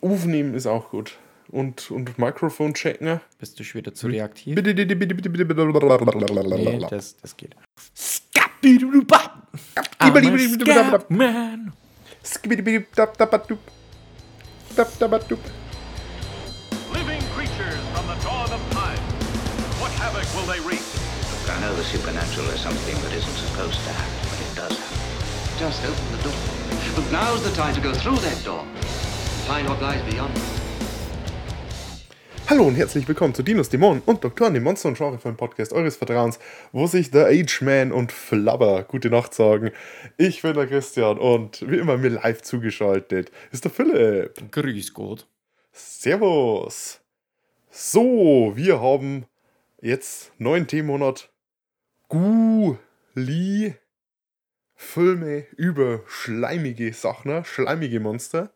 Aufnehmen ist auch gut. Und, und Mikrofon checken. Bist du schon wieder zu reaktiv? Bitte, bitte, bitte, bitte, bitte, bitte. Nee, das, das geht. Man. Living creatures from the dawn of time. What havoc will they wreak? I know the supernatural is something that isn't supposed to happen, but it does happen. Just open the door. But now's the time to go through that door Hallo und herzlich willkommen zu Dinos, Dämonen und Doktoren, dem Monster- und Genrefilm-Podcast eures Vertrauens, wo sich der Age-Man und Flubber gute Nacht sagen. Ich bin der Christian und wie immer mir live zugeschaltet ist der Philipp. Grüß Gott. Servus. So, wir haben jetzt neuen Themenmonat Guli Filme über schleimige Sachen, schleimige Monster.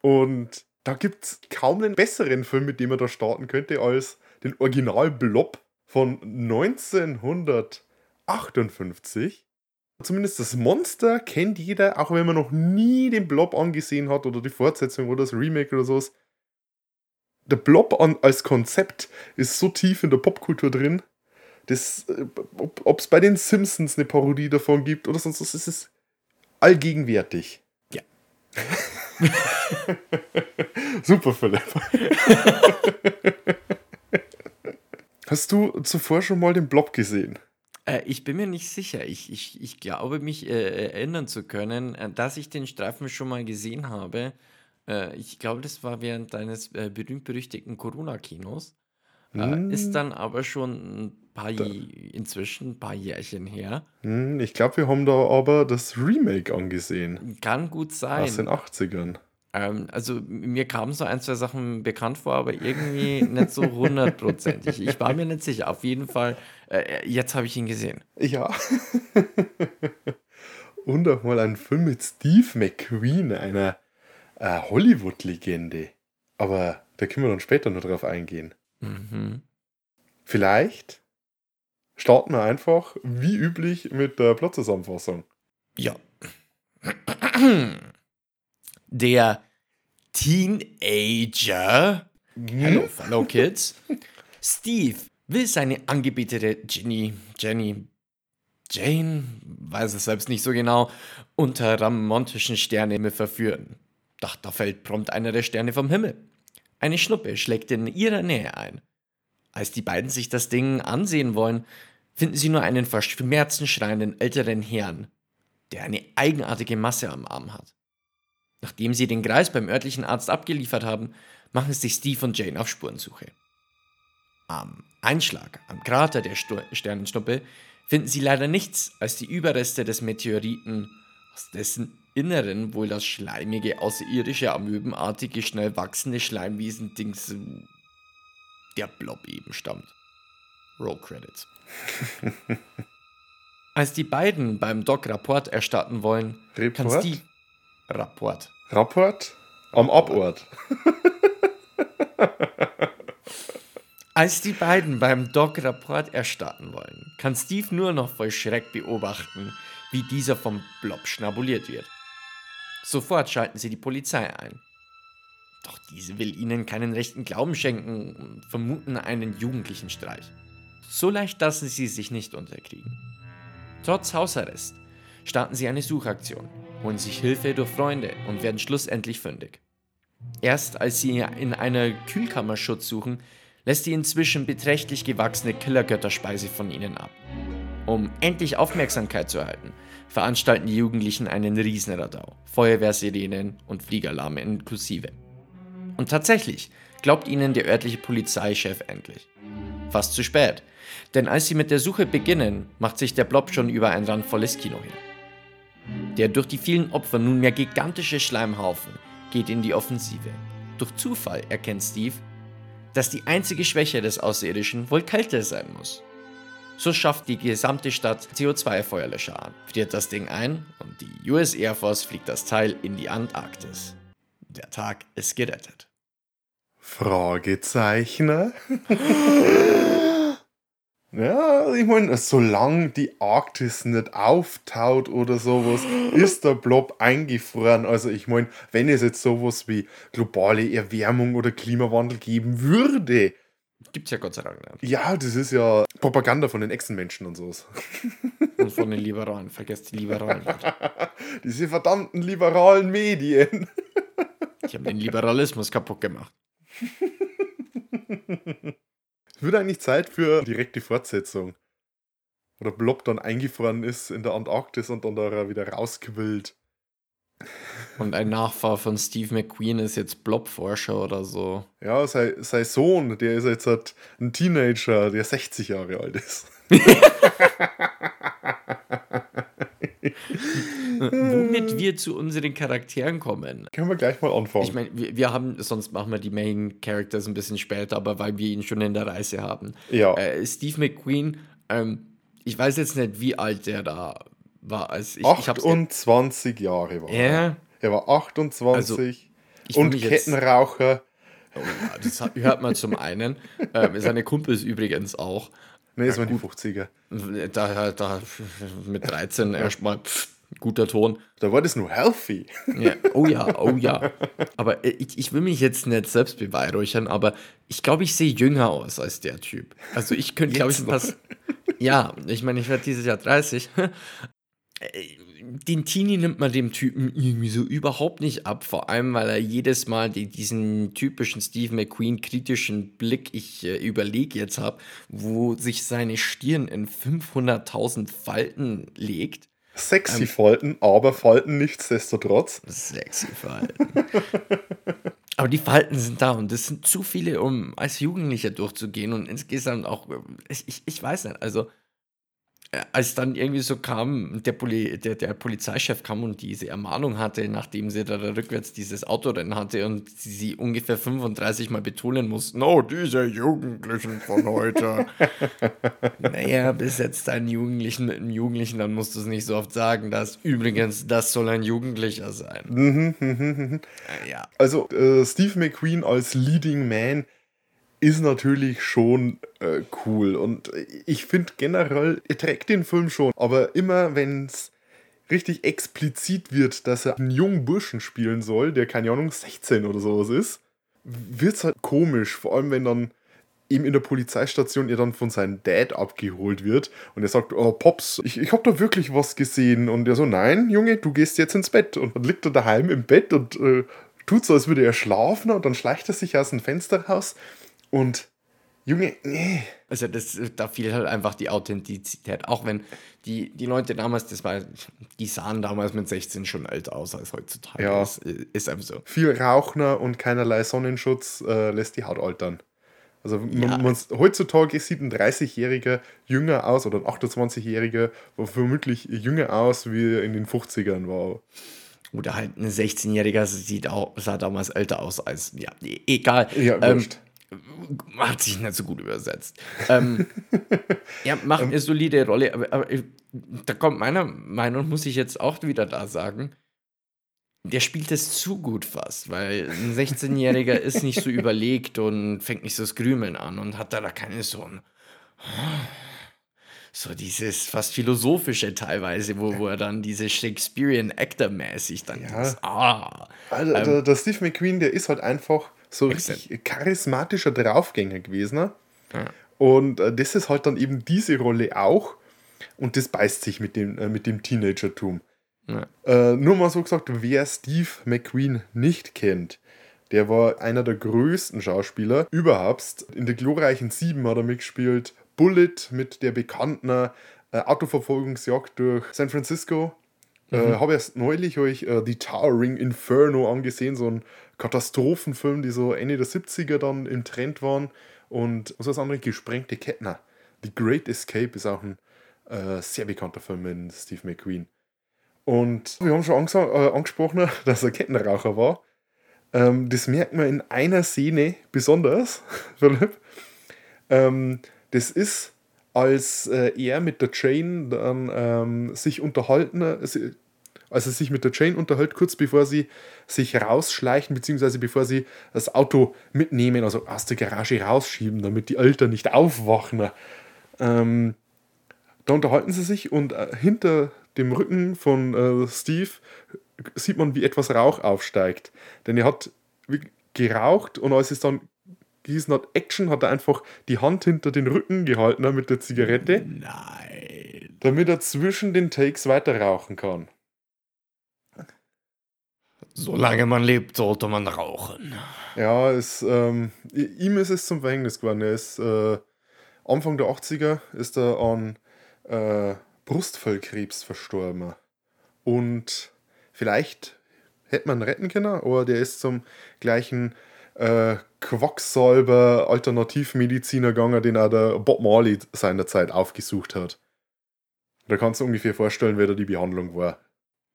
Und da gibt es kaum einen besseren Film, mit dem man da starten könnte, als den Original Blob von 1958. Zumindest das Monster kennt jeder, auch wenn man noch nie den Blob angesehen hat oder die Fortsetzung oder das Remake oder sowas. Der Blob an, als Konzept ist so tief in der Popkultur drin, dass, äh, ob es bei den Simpsons eine Parodie davon gibt oder sonst was, ist es allgegenwärtig. Ja. Super, Philipp. Hast du zuvor schon mal den Blob gesehen? Äh, ich bin mir nicht sicher. Ich, ich, ich glaube, mich äh, erinnern zu können, äh, dass ich den Streifen schon mal gesehen habe. Äh, ich glaube, das war während deines äh, berühmt-berüchtigten Corona-Kinos. Äh, ist dann aber schon paar, inzwischen ein paar Jährchen her. Hm, ich glaube, wir haben da aber das Remake angesehen. Kann gut Aus den sein. 80ern. Ähm, also mir kamen so ein, zwei Sachen bekannt vor, aber irgendwie nicht so hundertprozentig. Ich war mir nicht sicher. Auf jeden Fall, äh, jetzt habe ich ihn gesehen. Ja. Und auch mal ein Film mit Steve McQueen, einer äh, Hollywood-Legende. Aber da können wir dann später noch drauf eingehen. Mhm. Vielleicht starten wir einfach, wie üblich, mit der Plotzusammenfassung. Ja. Der Teenager, hello fellow kids, Steve will seine Angebetete Ginny, Jenny, Jane, weiß es selbst nicht so genau, unter ramontischen Sternenhimmel verführen. Doch da fällt prompt einer der Sterne vom Himmel. Eine Schnuppe schlägt in ihrer Nähe ein. Als die beiden sich das Ding ansehen wollen, finden sie nur einen verschmerzten schreienden älteren Herrn, der eine eigenartige Masse am Arm hat. Nachdem sie den Greis beim örtlichen Arzt abgeliefert haben, machen sich Steve und Jane auf Spurensuche. Am Einschlag am Krater der Stu Sternenschnuppe finden sie leider nichts als die Überreste des Meteoriten, aus dessen Inneren wohl das schleimige, außerirdische, amöbenartige, schnell wachsende Schleimwesen-Dings der Blob eben stammt. Roll Credits. Als die beiden beim Doc Rapport erstatten wollen, kann Report? Steve Rapport. Rapport am Abort. Als die beiden beim Doc Rapport erstatten wollen, kann Steve nur noch voll Schreck beobachten, wie dieser vom Blob schnabuliert wird. Sofort schalten sie die Polizei ein. Doch diese will ihnen keinen rechten Glauben schenken und vermuten einen jugendlichen Streich. So leicht lassen sie sich nicht unterkriegen. Trotz Hausarrest starten sie eine Suchaktion, holen sich Hilfe durch Freunde und werden schlussendlich fündig. Erst als sie in einer Kühlkammer Schutz suchen, lässt die inzwischen beträchtlich gewachsene Killergötterspeise von ihnen ab. Um endlich Aufmerksamkeit zu erhalten, veranstalten die Jugendlichen einen Riesenradau, Feuerwehrsirenen und Fliegeralarme inklusive. Und tatsächlich glaubt ihnen der örtliche Polizeichef endlich. Fast zu spät, denn als sie mit der Suche beginnen, macht sich der Blob schon über ein randvolles Kino her. Der durch die vielen Opfer nunmehr gigantische Schleimhaufen geht in die Offensive. Durch Zufall erkennt Steve, dass die einzige Schwäche des Außerirdischen wohl Kälte sein muss. So schafft die gesamte Stadt CO2-Feuerlöscher an, friert das Ding ein und die US Air Force fliegt das Teil in die Antarktis. Der Tag ist gerettet. Fragezeichen? Ja, ich meine, solange die Arktis nicht auftaut oder sowas, ist der Blob eingefroren. Also ich meine, wenn es jetzt sowas wie globale Erwärmung oder Klimawandel geben würde, Gibt's ja Gott sei Dank nicht. ja, das ist ja Propaganda von den Echsenmenschen und sowas. Und von den Liberalen. Vergesst die Liberalen. Diese verdammten liberalen Medien. Die haben den Liberalismus kaputt gemacht. Es wird eigentlich Zeit für direkte Fortsetzung. Oder Blob dann eingefroren ist in der Antarktis und dann da wieder rausquillt. Und ein Nachfahr von Steve McQueen ist jetzt Blobforscher oder so. Ja, sein, sein Sohn, der ist jetzt halt ein Teenager, der 60 Jahre alt ist. Womit wir zu unseren Charakteren kommen. Können wir gleich mal anfangen. Ich meine, wir, wir haben, sonst machen wir die Main Characters ein bisschen später, aber weil wir ihn schon in der Reise haben. Ja. Äh, Steve McQueen, ähm, ich weiß jetzt nicht, wie alt der da war. Als ich, ich hab's, 28 Jahre war er. ja, Er war 28 Also, ich und mich jetzt- Kettenraucher. oh ja, das hört man zum einen. Ähm, seine Kumpels übrigens auch. Ne, das waren die 50er. Da, da mit 13 erstmal pff, guter Ton. Da war das nur healthy. Ja, oh ja, oh ja. Aber äh, ich, ich will mich jetzt nicht selbst beweihräuchern, aber ich glaube, ich sehe jünger aus als der Typ. Also ich könnte, glaube ich, was. Ja, ich meine, ich werde dieses Jahr 30. Äh, Den Teenie nimmt man dem Typen irgendwie so überhaupt nicht ab, vor allem weil er jedes Mal die, diesen typischen Steve McQueen kritischen Blick, ich äh, überlege jetzt habe, wo sich seine Stirn in 500.000 Falten legt. Sexy Falten, aber Falten nichtsdestotrotz. Sexy Falten. Aber die Falten sind da und das sind zu viele, um als Jugendlicher durchzugehen und insgesamt auch, ich, ich, ich weiß nicht, also äh, als dann irgendwie so kam, der, Poli der, der Polizeichef kam und diese Ermahnung hatte, nachdem sie da rückwärts dieses Autorennen hatte und sie, sie ungefähr 35 Mal betonen mussten, oh, diese Jugendlichen von heute. naja, bis jetzt einen Jugendlichen mit einem Jugendlichen, dann musst du es nicht so oft sagen, dass übrigens, das soll ein Jugendlicher sein. Äh, ja. Also äh, Steve McQueen als Leading Man ist natürlich schon äh, cool. Und ich finde generell, er trägt den Film schon. Aber immer wenn es richtig explizit wird, dass er einen jungen Burschen spielen soll, der keine Ahnung 16 oder sowas ist, wird es halt komisch. Vor allem wenn dann eben in der Polizeistation er dann von seinem Dad abgeholt wird und er sagt, oh Pops, ich, ich habe da wirklich was gesehen. Und er so, nein, Junge, du gehst jetzt ins Bett. Und dann liegt er daheim im Bett und äh, tut so, als würde er schlafen und dann schleicht er sich aus dem Fenster raus und Junge, nee. Also das, da fiel halt einfach die Authentizität. Auch wenn die, die Leute damals, das war, die sahen damals mit 16 schon älter aus als heutzutage. Ja. Das ist einfach so. Viel Rauchner und keinerlei Sonnenschutz äh, lässt die Haut altern. Also Ja. man, man, heutzutage sieht ein 30-Jähriger jünger aus oder ein 28-Jähriger vermutlich jünger aus, wie er in den 50ern war. Oder halt ein 16-Jähriger sieht auch, sah damals älter aus als, ja, egal. Ja, ähm, wurscht. Hat sich nicht so gut übersetzt. ähm, ja, macht eine solide Rolle, aber, aber da kommt meiner Meinung, muss ich jetzt auch wieder da sagen, der spielt es zu gut fast, weil ein 16-Jähriger ist nicht so überlegt und fängt nicht so das Grümeln an und hat da, da keine so ein so dieses fast philosophische teilweise, wo, wo er dann diese Shakespearean Actor-mäßig dann Ja. dieses, ah, Also, der, der Steve McQueen, der ist halt einfach so Excellent. richtig charismatischer Draufgänger gewesen. Ne? Ja. Und äh, das ist halt dann eben diese Rolle auch. Und das beißt sich mit dem, äh, mit dem Teenagertum. Ja. Äh, nur mal so gesagt, wer Steve McQueen nicht kennt, der war einer der größten Schauspieler überhaupt. In der glorreichen Sieben hat er mitgespielt. Bullet mit der bekannten äh, Autoverfolgungsjagd durch San Francisco. Äh, habe erst neulich euch äh, The Towering Inferno angesehen, so ein Katastrophenfilm, die so Ende der 70er dann im Trend waren. Und was ist das andere? Gesprengte Kettner. The Great Escape ist auch ein äh, sehr bekannter Film mit Steve McQueen. Und wir haben schon äh, angesprochen, dass er Kettenraucher war. Ähm, das merkt man in einer Szene besonders, Philipp. Ähm, das ist, als äh, er mit der Jane dann ähm, sich unterhalten, als er sich mit der Jane unterhält, kurz bevor sie sich rausschleichen, beziehungsweise bevor sie das Auto mitnehmen, also aus der Garage rausschieben, damit die Eltern nicht aufwachen. Ähm, da unterhalten sie sich und äh, hinter dem Rücken von äh, Steve sieht man, wie etwas Rauch aufsteigt. Denn er hat geraucht und als es dann gehießen hat, Action, hat er einfach die Hand hinter den Rücken gehalten ne, mit der Zigarette, Nein. damit er zwischen den Takes weiter rauchen kann. Solange man lebt, sollte man rauchen. Ja, es, ähm, ihm ist es zum Verhängnis geworden. Er ist äh, Anfang der 80er ist er an äh, Brustfellkrebs verstorben. Und vielleicht hätte man retten können, aber der ist zum gleichen äh, Quacksalber Alternativmediziner gegangen, den auch der Bob Marley seinerzeit aufgesucht hat. Da kannst du ungefähr vorstellen, wer da die Behandlung war.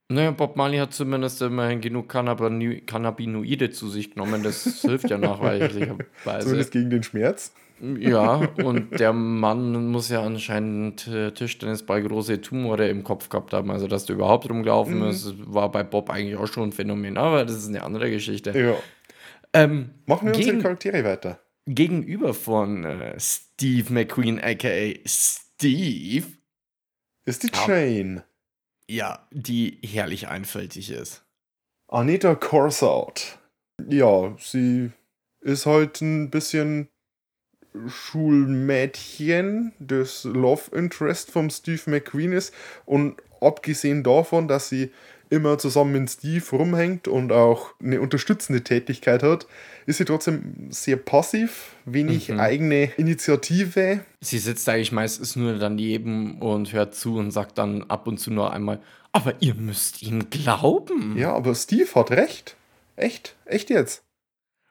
Naja, Bob Marley hat zumindest immerhin genug Cannabinoide zu sich genommen. Das hilft ja nachweislicherweise. Zumindest gegen den Schmerz. Ja, und der Mann muss ja anscheinend äh, Tischtennisball große Tumore im Kopf gehabt haben. Also, dass der überhaupt rumgelaufen Mhm. ist, war bei Bob eigentlich auch schon ein Phänomen. Aber das ist eine andere Geschichte. Ja. Ähm, Machen wir unsere Charaktere weiter. gegenüber von äh, Steve McQueen, aka Steve, Ist die Ja. Ja, die herrlich einfältig ist. Anita Corsart. Ja, sie ist halt ein bisschen Schulmädchen, das Love Interest vom Steve McQueen ist. Und abgesehen davon, dass sie immer zusammen mit Steve rumhängt und auch eine unterstützende Tätigkeit hat, ist sie trotzdem sehr passiv, wenig Mhm. eigene Initiative. Sie sitzt eigentlich meistens nur daneben und hört zu und sagt dann ab und zu nur einmal, aber ihr müsst ihm glauben. Ja, aber Steve hat recht. Echt, echt jetzt.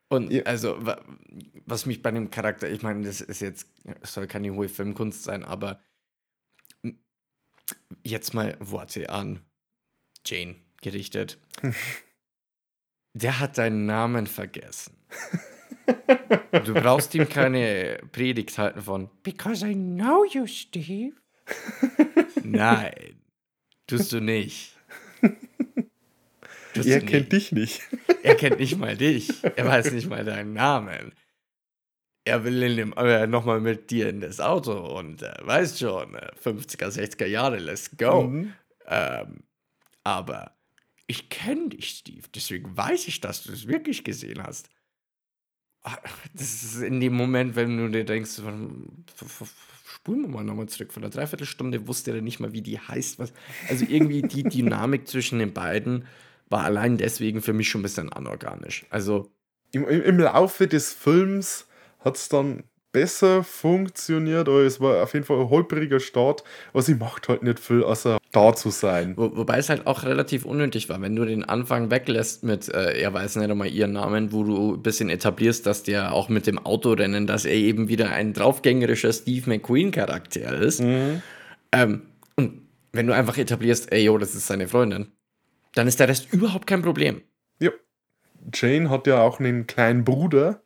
Und Ja. also, wa- was mich bei dem Charakter, ich meine, das ist jetzt, es soll keine hohe Filmkunst sein, aber jetzt mal Worte an Jane gerichtet. Der hat deinen Namen vergessen. Du brauchst ihm keine Predigt halten von Because I know you, Steve. Nein, tust du nicht. Tust Er du kennt dich nicht. er kennt nicht mal dich. Er weiß nicht mal deinen Namen. Er will in dem, äh, nochmal mit dir in das Auto und äh, weißt schon, äh, 50er, 60er Jahre, let's go. Mhm. Ähm, aber ich kenne dich, Steve. Deswegen weiß ich, dass du es wirklich gesehen hast. Ah, Das ist in dem Moment, wenn du dir denkst, spulen wir mal nochmal zurück. Von der Dreiviertelstunde wusste er nicht mal, wie die heißt. Was. Also irgendwie die Dynamik zwischen den beiden war allein deswegen für mich schon ein bisschen anorganisch. Also, Im, im, Im Laufe des Films hat es dann besser funktioniert, aber es war auf jeden Fall ein holpriger Start, aber sie macht halt nicht viel, außer da zu sein. wo, wobei es halt auch relativ unnötig war, wenn du den Anfang weglässt mit, äh, er weiß nicht einmal ihren Namen, wo du ein bisschen etablierst, dass der auch mit dem Autorennen, dass er eben wieder ein draufgängerischer Steve McQueen-Charakter ist. Ähm, und wenn du einfach etablierst, ey, yo, das ist seine Freundin, dann ist der Rest überhaupt kein Problem. Ja. Jane hat ja auch einen kleinen Bruder,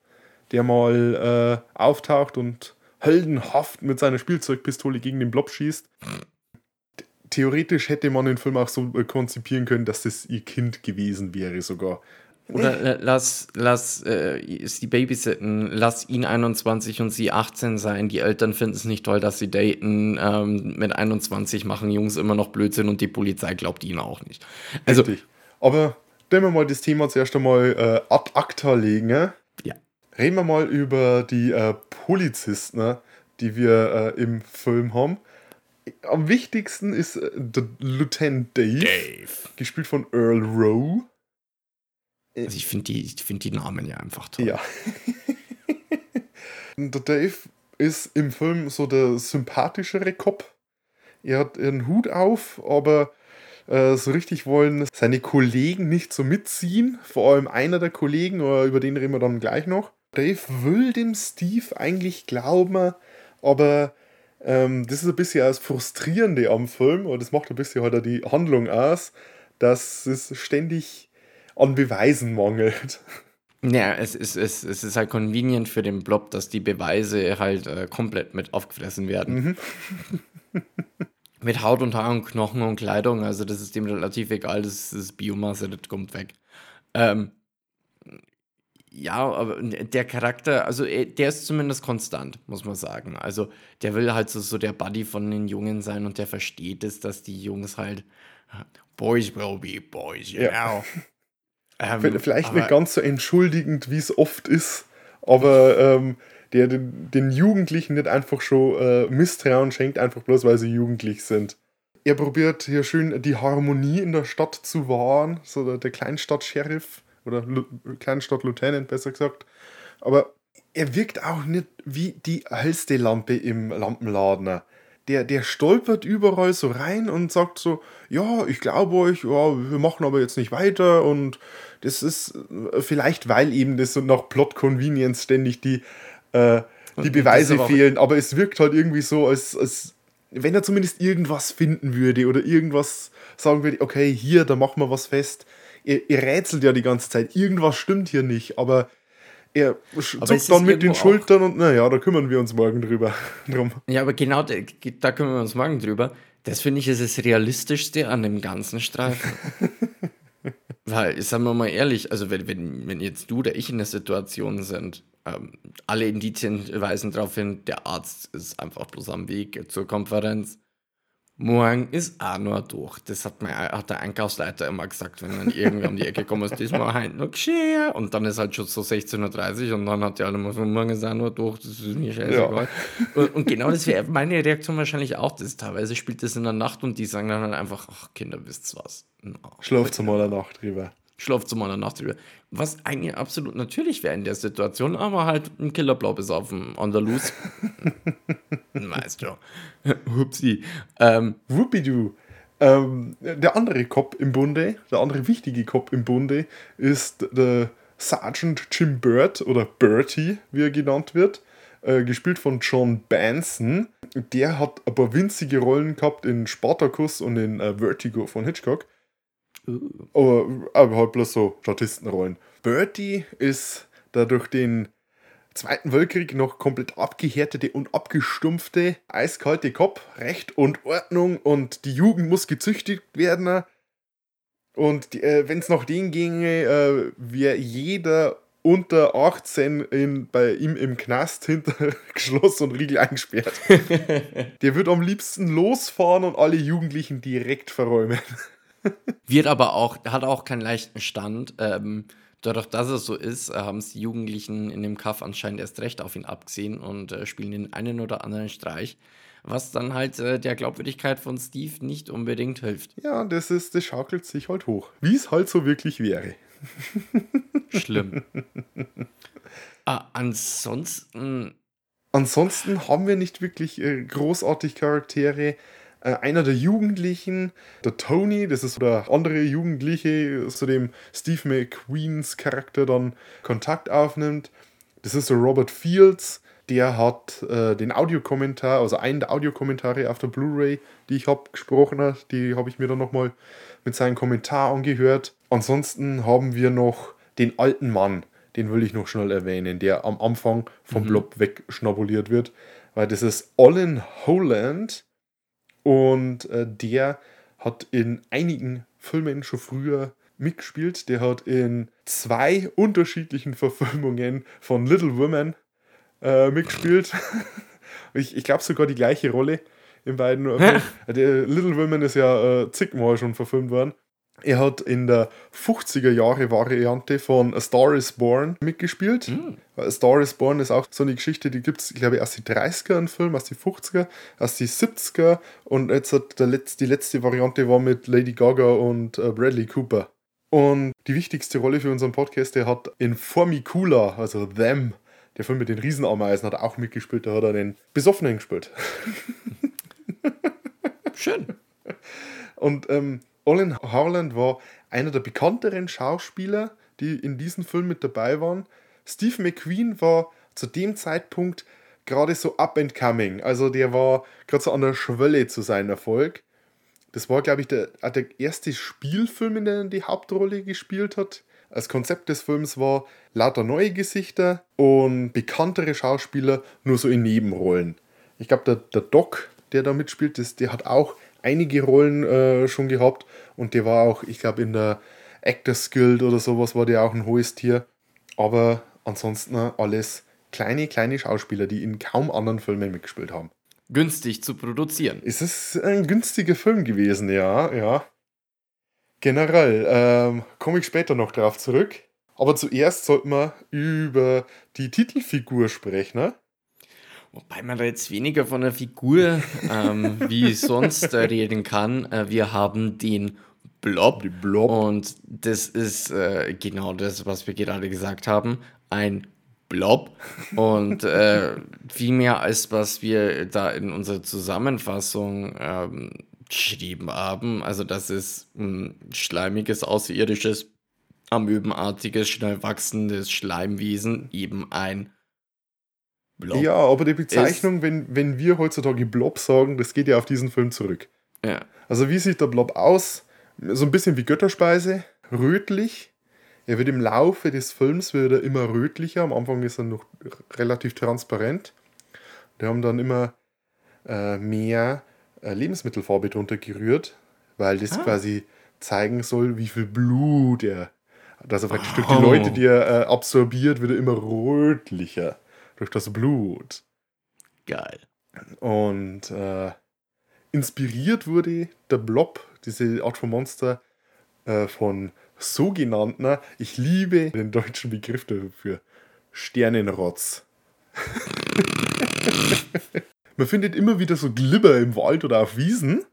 der mal äh, auftaucht und heldenhaft mit seiner Spielzeugpistole gegen den Blob schießt. Theoretisch hätte man den Film auch so äh, konzipieren können, dass das ihr Kind gewesen wäre sogar. Oder äh, lass, lass äh, sie babysitten, lass ihn 21 und sie 18 sein. Die Eltern finden es nicht toll, dass sie daten. Ähm, mit 21 machen Jungs immer noch Blödsinn und die Polizei glaubt ihnen auch nicht. Also, Richtig. Aber wenn wir mal das Thema zuerst einmal äh, ad acta legen, ne? Reden wir mal über die äh, Polizisten, ne, die wir äh, im Film haben. Am wichtigsten ist äh, der Lieutenant Dave, Dave. gespielt von Earl Rowe. Also ich finde die, ich find die Namen ja einfach toll. Ja. Der Dave ist im Film so der sympathischere Cop. Er hat einen Hut auf, aber äh, so richtig wollen seine Kollegen nicht so mitziehen. Vor allem einer der Kollegen, über den reden wir dann gleich noch. Dave will dem Steve eigentlich glauben, aber ähm, das ist ein bisschen das Frustrierende am Film, und das macht ein bisschen halt die Handlung aus, dass es ständig an Beweisen mangelt. Ja, es ist, es, es ist halt convenient für den Blob, dass die Beweise halt äh, komplett mit aufgefressen werden. mit Haut und Haar und Knochen und Kleidung, also das ist dem relativ egal, das ist Biomasse, das kommt weg. Ähm, Ja, aber der Charakter, also er- der ist zumindest konstant, muss man sagen. Also der will halt so, so der Buddy von den Jungen sein und der versteht es, dass die Jungs halt Boys will be boys, you Ja. Ähm, Vielleicht aber- nicht ganz so entschuldigend, wie es oft ist, aber ähm, der den, den Jugendlichen nicht einfach schon äh, Misstrauen schenkt, einfach bloß weil sie jugendlich sind. Er probiert hier schön die Harmonie in der Stadt zu wahren, so der, der Kleinstadt-Sheriff oder Lu Kleinstadt-Lieutenant besser gesagt. Aber er wirkt auch nicht wie die hellste Lampe im Lampenladen. Der, der stolpert überall so rein und sagt so, ja, ich glaube euch, ja, wir machen aber jetzt nicht weiter und das ist äh, vielleicht, weil eben das so nach Plot Convenience ständig die, äh, die Beweise aber fehlen, aber es wirkt halt irgendwie so, als, als wenn er zumindest irgendwas finden würde oder irgendwas sagen würde, okay, hier, da machen wir was fest. Er, er rätselt ja die ganze Zeit, irgendwas stimmt hier nicht, aber er zuckt dann mit den Schultern und naja, da kümmern wir uns morgen drüber. Drum. Ja, aber genau da, da kümmern wir uns morgen drüber. Das finde ich ist das Realistischste an dem ganzen Streifen. Weil, sagen wir mal ehrlich, also wenn, wenn, wenn jetzt du oder ich in der Situation sind, ähm, alle Indizien weisen darauf hin, der Arzt ist einfach bloß am Weg zur Konferenz. Morgen ist auch nur durch. Das hat, mein, hat der Einkaufsleiter immer gesagt, wenn dann irgendwie um die Ecke kommt, ist diesmal halt noch geschehen. Und dann ist halt schon so 16.30 Uhr und dann hat der alle mal so, morgen ist auch nur durch, das ist mir scheißegal. Und, und genau das wäre meine Reaktion wahrscheinlich auch. Das teilweise spielt das in der Nacht und die sagen dann halt einfach, ach Kinder, wisst's was. No, Schlaft mal eine Nacht drüber. Schlaft zu meiner Nacht drüber. Was eigentlich absolut natürlich wäre in der Situation, aber halt ein Killerblau besoffen, on the loose. weißt du. Hupsi. Ähm, Whoopidoo. Ähm, der andere Cop im Bunde, der andere wichtige Cop im Bunde ist der Sergeant Jim Bird oder Bertie, wie er genannt wird. Äh, gespielt von John Benson. Der hat paar winzige Rollen gehabt in Spartacus und in äh, Vertigo von Hitchcock. Aber, aber halt bloß so Statistenrollen. Bertie ist da durch den Zweiten Weltkrieg noch komplett abgehärtete und abgestumpfte, eiskalte Kopf, Recht und Ordnung und die Jugend muss gezüchtigt werden. Und äh, wenn es nach denen ginge, äh, wäre jeder unter 18 in, bei ihm im Knast hinter Schloss und Riegel eingesperrt. Der wird am liebsten losfahren und alle Jugendlichen direkt verräumen. Wird aber auch, hat auch keinen leichten Stand. Ähm, dadurch, dass es so ist, äh, haben es die Jugendlichen in dem Kaff anscheinend erst recht auf ihn abgesehen und äh, spielen den einen oder anderen Streich. Was dann halt äh, der Glaubwürdigkeit von Steve nicht unbedingt hilft. Ja, das ist, das schaukelt sich halt hoch. Wie es halt so wirklich wäre. Schlimm. ah, ansonsten Ansonsten haben wir nicht wirklich äh, großartig Charaktere. Äh, einer der Jugendlichen, der Tony, das ist der andere Jugendliche, zu dem Steve McQueens Charakter dann Kontakt aufnimmt. Das ist der Robert Fields. Der hat äh, den Audiokommentar, also einen der Audiokommentare auf der Blu-ray, die ich habe gesprochen habe, die habe ich mir dann nochmal mit seinem Kommentar angehört. Ansonsten haben wir noch den alten Mann, den will ich noch schnell erwähnen, der am Anfang vom Blob wegschnabuliert wird, weil das ist Olin Holland und äh, der hat in einigen Filmen schon früher mitgespielt. Der hat in zwei unterschiedlichen Verfilmungen von Little Women äh, mitgespielt. ich ich glaube sogar die gleiche Rolle in beiden. Der Little Women ist ja äh, zigmal schon verfilmt worden. Er hat in der 50er Jahre Variante von A Star is Born mitgespielt. A Star is Born ist auch so eine Geschichte, die gibt es, glaube ich, aus den 30er ein Film, aus den 50er, aus den 70er und jetzt hat der Letz-, die letzte Variante war mit Lady Gaga und äh, Bradley Cooper. Und die wichtigste Rolle für unseren Podcast, der hat in Formicula, also Them, der Film mit den Riesenameisen, hat er auch mitgespielt, da hat er den Besoffenen gespielt. schön. Und ähm, Olin Harland war einer der bekannteren Schauspieler, die in diesem Film mit dabei waren. Steve McQueen war zu dem Zeitpunkt gerade so up and coming. Also der war gerade so an der Schwelle zu seinem Erfolg. Das war, glaube ich, der, der erste Spielfilm, in dem er die Hauptrolle gespielt hat. Das Konzept des Films war lauter neue Gesichter und bekanntere Schauspieler nur so in Nebenrollen. Ich glaube, der, der Doc, der da mitspielt, das, der hat auch einige Rollen äh, schon gehabt und der war auch, ich glaube, in der Actors Guild oder sowas war der auch ein hohes Tier. Aber ansonsten alles kleine, kleine Schauspieler, die in kaum anderen Filmen mitgespielt haben. Günstig zu produzieren. Es ist ein günstiger Film gewesen, ja, ja. Generell, ähm, komme ich später noch drauf zurück. Aber zuerst sollten wir über die Titelfigur sprechen, ne? Wobei man da jetzt weniger von der Figur ähm, wie sonst äh, reden kann. Äh, wir haben den Blob. Blob. Und das ist äh, genau das, was wir gerade gesagt haben. Ein Blob. Und äh, viel mehr als was wir da in unserer Zusammenfassung ähm, geschrieben haben. Also, das ist ein schleimiges, außerirdisches, amöbenartiges, schnell wachsendes Schleimwesen, eben ein Blob. Ja, aber die Bezeichnung, wenn, wenn wir heutzutage Blob sagen, das geht ja auf diesen Film zurück. Ja. Also wie sieht der Blob aus? So ein bisschen wie Götterspeise, rötlich. Er wird im Laufe des Films wird er immer rötlicher. Am Anfang ist er noch relativ transparent. Die haben dann immer äh, mehr äh, Lebensmittelfarbe drunter gerührt, weil das Ah. quasi zeigen soll, wie viel Blut er. Dass er praktisch durch die Oh. Leute, die er äh, absorbiert, wird er immer rötlicher. Durch das Blut. Geil. Und äh, inspiriert wurde der Blob, diese Art von Monster, äh, von sogenannten, ich liebe den deutschen Begriff dafür, Sternenrotz. Man findet immer wieder so Glibber im Wald oder auf Wiesen.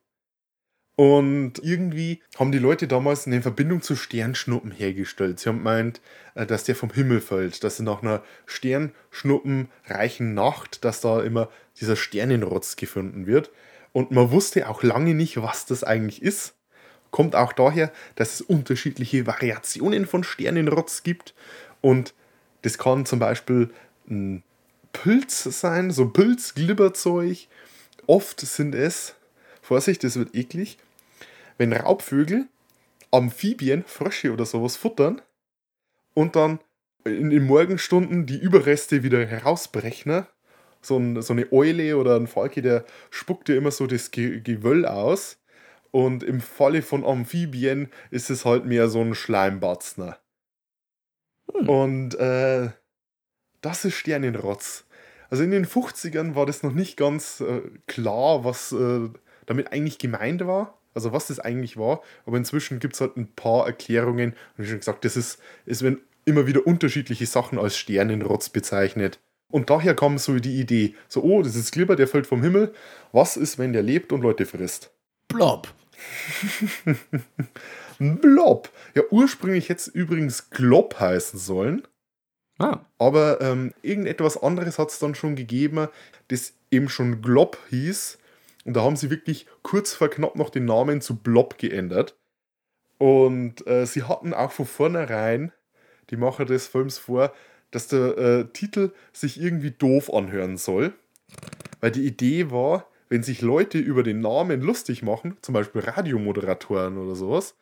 Und irgendwie haben die Leute damals eine Verbindung zu Sternschnuppen hergestellt. Sie haben gemeint, äh, dass der vom Himmel fällt, dass nach einer sternschnuppenreichen Nacht, dass da immer dieser Sternenrotz gefunden wird. Und man wusste auch lange nicht, was das eigentlich ist. Kommt auch daher, dass es unterschiedliche Variationen von Sternenrotz gibt. Und das kann zum Beispiel ein Pilz sein, so Pilzglibberzeug. Oft sind es, Vorsicht, das wird eklig, wenn Raubvögel Amphibien, Frösche oder sowas futtern und dann in den Morgenstunden die Überreste wieder herausbrechen. So, ein, so eine Eule oder ein Falke, der spuckt ja immer so das Ge Gewöll aus. Und im Falle von Amphibien ist es halt mehr so ein Schleimbatzner. Und äh, das ist Sternenrotz. Also in den 50ern war das noch nicht ganz äh, klar, was äh, damit eigentlich gemeint war. Also was das eigentlich war. Aber inzwischen gibt es halt ein paar Erklärungen. Und wie schon gesagt, das ist, es werden immer wieder unterschiedliche Sachen als Sternenrotz bezeichnet. Und daher kam so die Idee, so, oh, das ist Glibber, der fällt vom Himmel. Was ist, wenn der lebt und Leute frisst? Blob. Blob. Ja, ursprünglich hätte es übrigens Glob heißen sollen. Ah. Aber ähm, irgendetwas anderes hat es dann schon gegeben, das eben schon Glob hieß. Und da haben sie wirklich kurz vor knapp noch den Namen zu Blob geändert. Und äh, sie hatten auch von vornherein, die Macher des Films vor, dass der äh, Titel sich irgendwie doof anhören soll. Weil die Idee war, wenn sich Leute über den Namen lustig machen, zum Beispiel Radiomoderatoren oder sowas,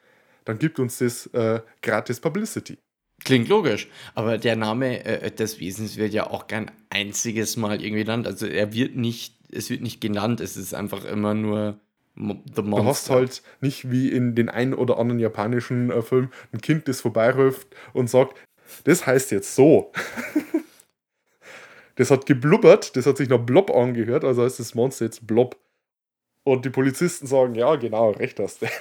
dann gibt uns das äh, gratis Publicity. Klingt logisch, aber der Name äh, des Wesens wird ja auch kein einziges Mal irgendwie genannt. Also er wird nicht, es wird nicht genannt, es ist einfach immer nur The Monster. Du hast halt nicht wie in den einen oder anderen japanischen äh, Film ein Kind, das vorbeiläuft und sagt, das heißt jetzt so. das hat geblubbert, das hat sich nach Blob angehört, also heißt das Monster jetzt Blob. Und die Polizisten sagen, ja, genau, recht hast du.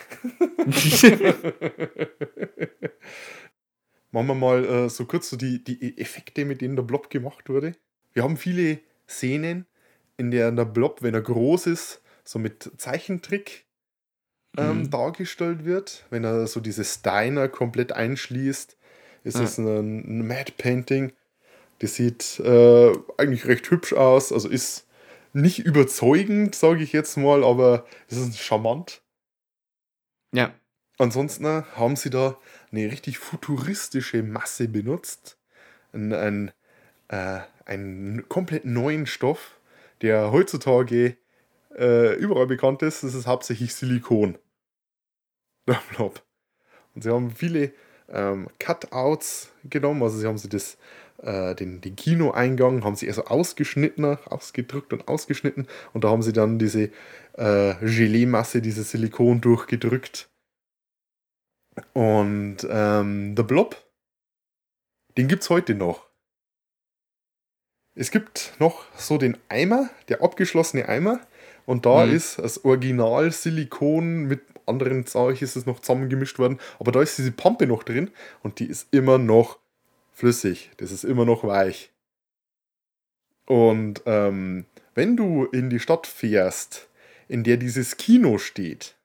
Machen wir mal äh, so kurz so die, die Effekte, mit denen der Blob gemacht wurde. Wir haben viele Szenen, in der der Blob, wenn er groß ist, so mit Zeichentrick ähm, Mhm. dargestellt wird. Wenn er so diese Steiner komplett einschließt, ist Ja. es ein, ein Mad Painting. Das sieht äh, eigentlich recht hübsch aus. Also ist nicht überzeugend, sage ich jetzt mal, aber es ist charmant. Ja, Ansonsten haben sie da eine richtig futuristische Masse benutzt. Ein, ein, äh, einen komplett neuen Stoff, der heutzutage äh, überall bekannt ist. Das ist hauptsächlich Silikon. Und sie haben viele ähm, Cutouts genommen. Also sie haben sie das, äh, den, den Kinoeingang haben sie also ausgeschnitten, ausgedrückt und ausgeschnitten. Und da haben sie dann diese äh, Gelee-Masse, dieses Silikon durchgedrückt. Und ähm, der Blob, Den gibt es heute noch. Es gibt noch so den Eimer, der abgeschlossene Eimer. Und da Mhm. ist das Original Silikon mit anderen Zeug ist es noch zusammengemischt worden. Aber da ist diese Pampe noch drin und die ist immer noch flüssig. Das ist immer noch weich. Und ähm, wenn du in die Stadt fährst, in der dieses Kino steht,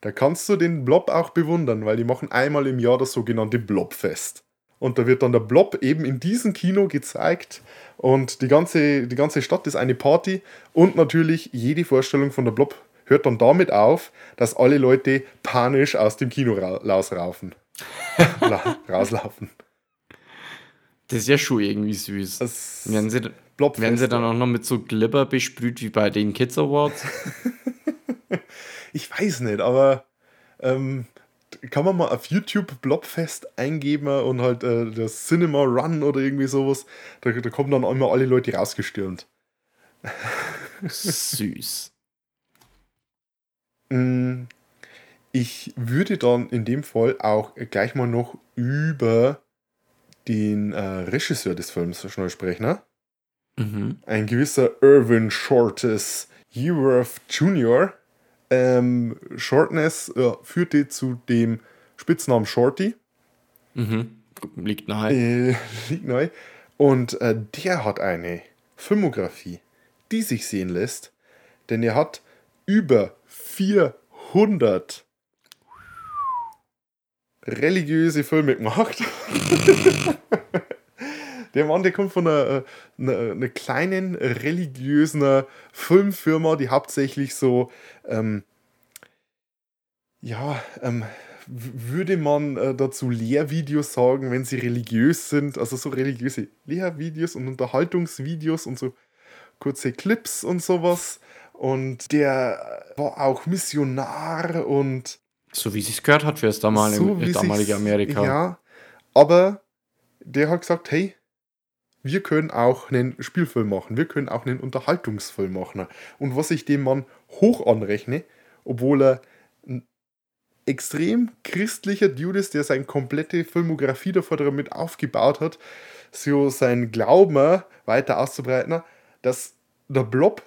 da kannst du den Blob auch bewundern, weil die machen einmal im Jahr das sogenannte Blobfest. Und da wird dann der Blob eben in diesem Kino gezeigt und die ganze, die ganze Stadt ist eine Party und natürlich jede Vorstellung von der Blob hört dann damit auf, dass alle Leute panisch aus dem Kino ra rausraufen. La- rauslaufen. Das ist ja schon irgendwie süß. Das Werden sie, Blobfest, werden sie dann auch noch mit so Glibber besprüht wie bei den Kids Awards? Ich weiß nicht, aber ähm, kann man mal auf YouTube Blobfest eingeben und halt äh, das Cinema Run oder irgendwie sowas. Da, da kommen dann immer alle Leute rausgestürmt. Süß. Mm, Ich würde dann in dem Fall auch gleich mal noch über den äh, Regisseur des Films schnell sprechen. Ne? Mhm. Ein gewisser Irvin Shortes Ewirth Jr. Ähm, Shortness äh, führte zu dem Spitznamen Shorty. Mhm. Liegt nahe. Äh, liegt neu. Und äh, der hat eine Filmografie, die sich sehen lässt, denn er hat über 400 religiöse Filme gemacht. der Mann, der kommt von einer, äh, einer, einer kleinen religiösen Filmfirma, die hauptsächlich so, ähm, ja, ähm, würde man äh, dazu Lehrvideos sagen, wenn sie religiös sind, also so religiöse Lehrvideos und Unterhaltungsvideos und so kurze Clips und sowas. Und der war auch Missionar und So wie es gehört hat für das damalige, so damalige Amerika. Ja, aber der hat gesagt, hey, wir können auch einen Spielfilm machen, wir können auch einen Unterhaltungsfilm machen. Und was ich dem Mann hoch anrechne, obwohl er ein extrem christlicher Dude ist, der seine komplette Filmografie davor damit aufgebaut hat, so seinen Glauben weiter auszubreiten, dass der Blob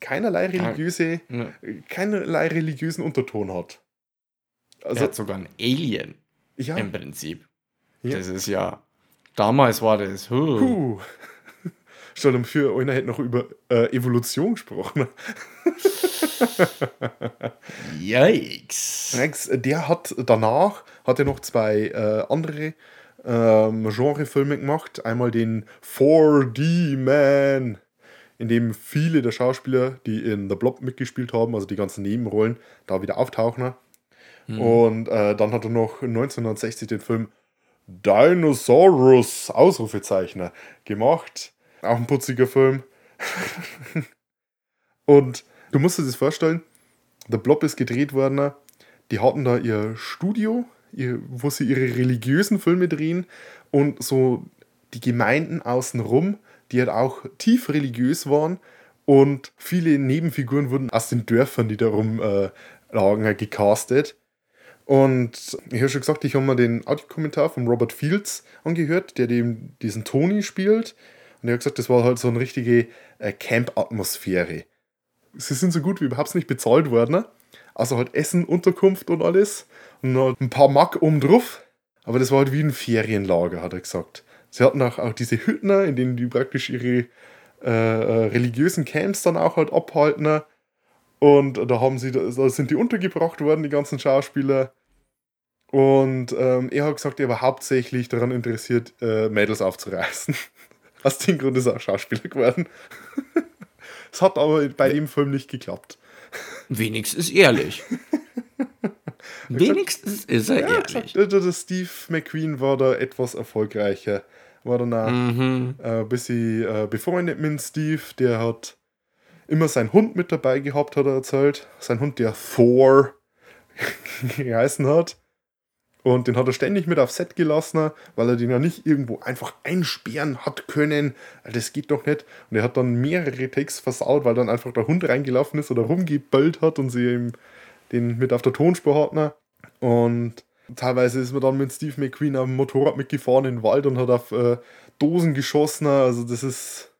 keinerlei religiöse, Ja. keinerlei religiösen Unterton hat. er Also, hat sogar ein Alien ja. im Prinzip. Ja. Das ist ja. Damals war das. Huh. Puh. Stell dir vor, einer hätte noch über äh, Evolution gesprochen. Yikes. Max, der hat danach hat er noch zwei äh, andere ähm, Genrefilme gemacht. Einmal den 4D Man, in dem viele der Schauspieler, die in The Blob mitgespielt haben, also die ganzen Nebenrollen, da wieder auftauchen. Und äh, dann hat er noch 1960 den Film Dinosaurus Ausrufezeichner gemacht. Auch ein putziger Film. Und du musst dir das vorstellen, der Blob ist gedreht worden. Die hatten da ihr Studio, wo sie ihre religiösen Filme drehen und so die Gemeinden außenrum, die halt auch tief religiös waren und viele Nebenfiguren wurden aus den Dörfern, die darum äh, lagen, gecastet. Und ich habe schon gesagt, ich habe mir den Audiokommentar von Robert Fields angehört, der dem diesen Tony spielt. Und er hat gesagt, das war halt so eine richtige äh, Camp-Atmosphäre. Sie sind so gut wie überhaupt nicht bezahlt worden. ne? Also halt Essen, Unterkunft und alles. Und noch ein paar Mark oben drauf. Aber das war halt wie ein Ferienlager, hat er gesagt. Sie hatten auch, auch diese Hütten, in denen die praktisch ihre äh, äh, religiösen Camps dann auch halt abhalten. Und da haben sie, da sind die untergebracht worden, die ganzen Schauspieler. Und ähm, er hat gesagt, er war hauptsächlich daran interessiert, äh, Mädels aufzureißen. Aus dem Grund ist er auch Schauspieler geworden. Es hat aber bei dem Film nicht geklappt. Wenigstens ehrlich. Wenigstens ist er Ja, ehrlich. der, der, Steve McQueen war da etwas erfolgreicher. War dann auch Mhm. äh, ein bisschen äh, befreundet mit Steve. Der hat immer seinen Hund mit dabei gehabt, hat er erzählt. Sein Hund, der Thor geheißen hat. Und den hat er ständig mit aufs Set gelassen, weil er den ja nicht irgendwo einfach einsperren hat können. Das geht doch nicht. Und er hat dann mehrere Takes versaut, weil dann einfach der Hund reingelaufen ist oder rumgebellt hat und sie ihm den mit auf der Tonspur hatten. Und teilweise ist man dann mit Steve McQueen am Motorrad mitgefahren in den Wald und hat auf äh, Dosen geschossen. Also das ist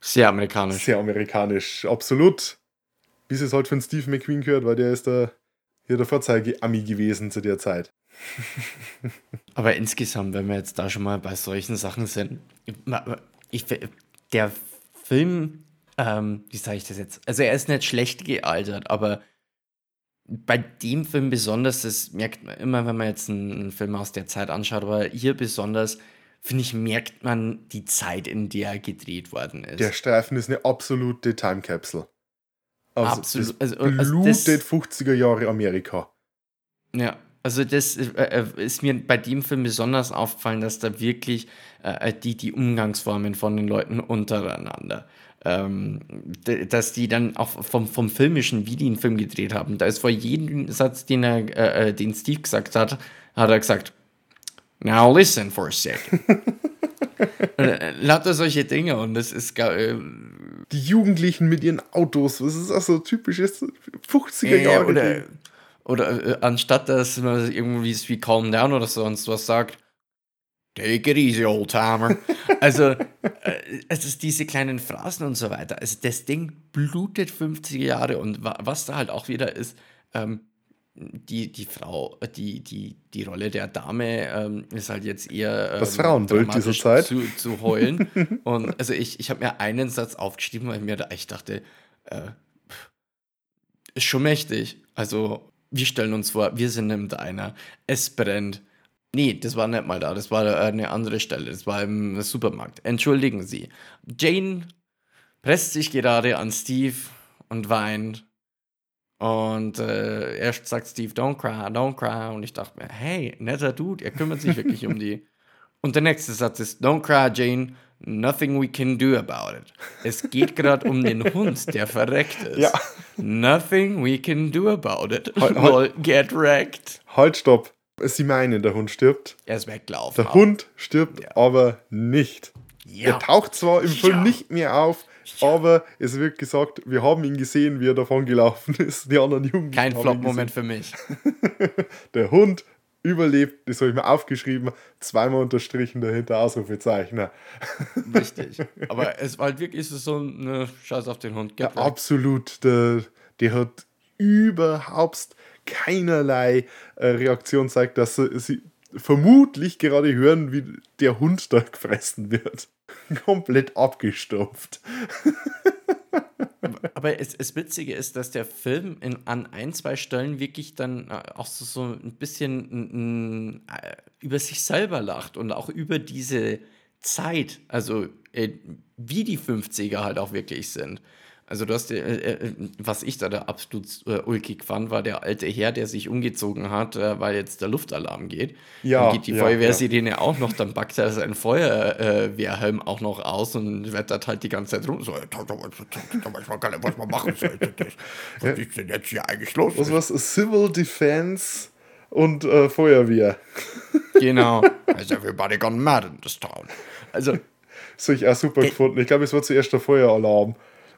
Sehr amerikanisch. sehr amerikanisch. Absolut. Wie es halt von Steve McQueen gehört, weil der ist der, hier der Vorzeige-Ami gewesen zu der Zeit. Aber insgesamt, wenn wir jetzt da schon mal bei solchen Sachen sind, ich, der Film, ähm, wie sage ich das jetzt? Also er ist nicht schlecht gealtert, aber bei dem Film besonders, das merkt man immer, wenn man jetzt einen Film aus der Zeit anschaut, aber hier besonders, finde ich, merkt man die Zeit, in der er gedreht worden ist. Der Streifen ist eine absolute Time Capsule. Also Absolut. Das Also, also blutet das- 50er Jahre Amerika. Ja, also das äh, äh, ist mir bei dem Film besonders aufgefallen, dass da wirklich äh, die, die Umgangsformen von den Leuten untereinander, ähm, dass die dann auch vom, vom Filmischen, wie die einen Film gedreht haben, da ist vor jedem Satz, den, er, äh, äh, den Steve gesagt hat, hat er gesagt, now listen for a second. Äh, Lauter solche Dinge und das ist äh, Die Jugendlichen mit ihren Autos, das ist auch so typisches 50er Ja, Jahre. oder oder äh, anstatt dass man irgendwie wie Calm Down oder sonst was sagt, Take it easy, old timer. also, äh, es ist diese kleinen Phrasen und so weiter. Also, das Ding blutet 50 Jahre und wa was da halt auch wieder ist, ähm, die, die Frau, die, die, die Rolle der Dame ähm, ist halt jetzt eher ähm, Das Frauenbild dieser Zeit. Zu, zu heulen. und also ich, ich habe mir einen Satz aufgeschrieben, weil ich mir da echt dachte, äh, ist schon mächtig. Also, wir stellen uns vor, wir sind im Diner, es brennt. Nee, das war nicht mal da, das war eine andere Stelle, das war im Supermarkt. Entschuldigen Sie. Jane presst sich gerade an Steve und weint. Und äh, erst sagt Steve, don't cry, don't cry. Und ich dachte mir, hey, netter Dude, er kümmert sich wirklich um die. Und der nächste Satz ist, don't cry, Jane, nothing we can do about it. Es geht gerade um den Hund, der verreckt ist. Ja. Nothing we can do about it. Well, halt. get wrecked. Halt, stopp. Sie meinen, der Hund stirbt. Er ist weggelaufen. Der auch. Hund stirbt Ja. aber nicht. Ja. Er taucht zwar im Film nicht mehr auf, aber es wird gesagt, wir haben ihn gesehen, wie er davon gelaufen ist. Die anderen Jugendlichen Kein Flop-Moment für mich. Der Hund überlebt, das habe ich mir aufgeschrieben, zweimal unterstrichen dahinter Ausrufezeichen. Richtig. Aber es war halt wirklich so ein ne, Scheiß auf den Hund. Ja, absolut. Der, der hat überhaupt keinerlei äh, Reaktion zeigt, dass sie, sie vermutlich gerade hören, wie der Hund da gefressen wird. Komplett abgestumpft. Aber es, es Witzige ist, dass der Film in, an ein, zwei Stellen wirklich dann äh, auch so, so ein bisschen mm, mm, äh, über sich selber lacht und auch über diese Zeit, also äh, wie die 50er halt auch wirklich sind. Also du hast, äh, äh, was ich da, da absolut äh, ulkig fand, war der alte Herr, der sich umgezogen hat, äh, weil jetzt der Luftalarm geht. Ja, Dann geht die ja, Feuerwehrsirene auch noch, dann packt er seinen Feuerwehrhelm auch noch aus und wettert halt die ganze Zeit rum. So, Ich weiß gar nicht, was man machen Was ist denn jetzt hier eigentlich los? Was war's? Civil Defense und äh, Feuerwehr. genau. Is everybody gone mad in this town? Also, Das habe ich auch super gefunden. Ich glaube, es war zuerst der Feueralarm.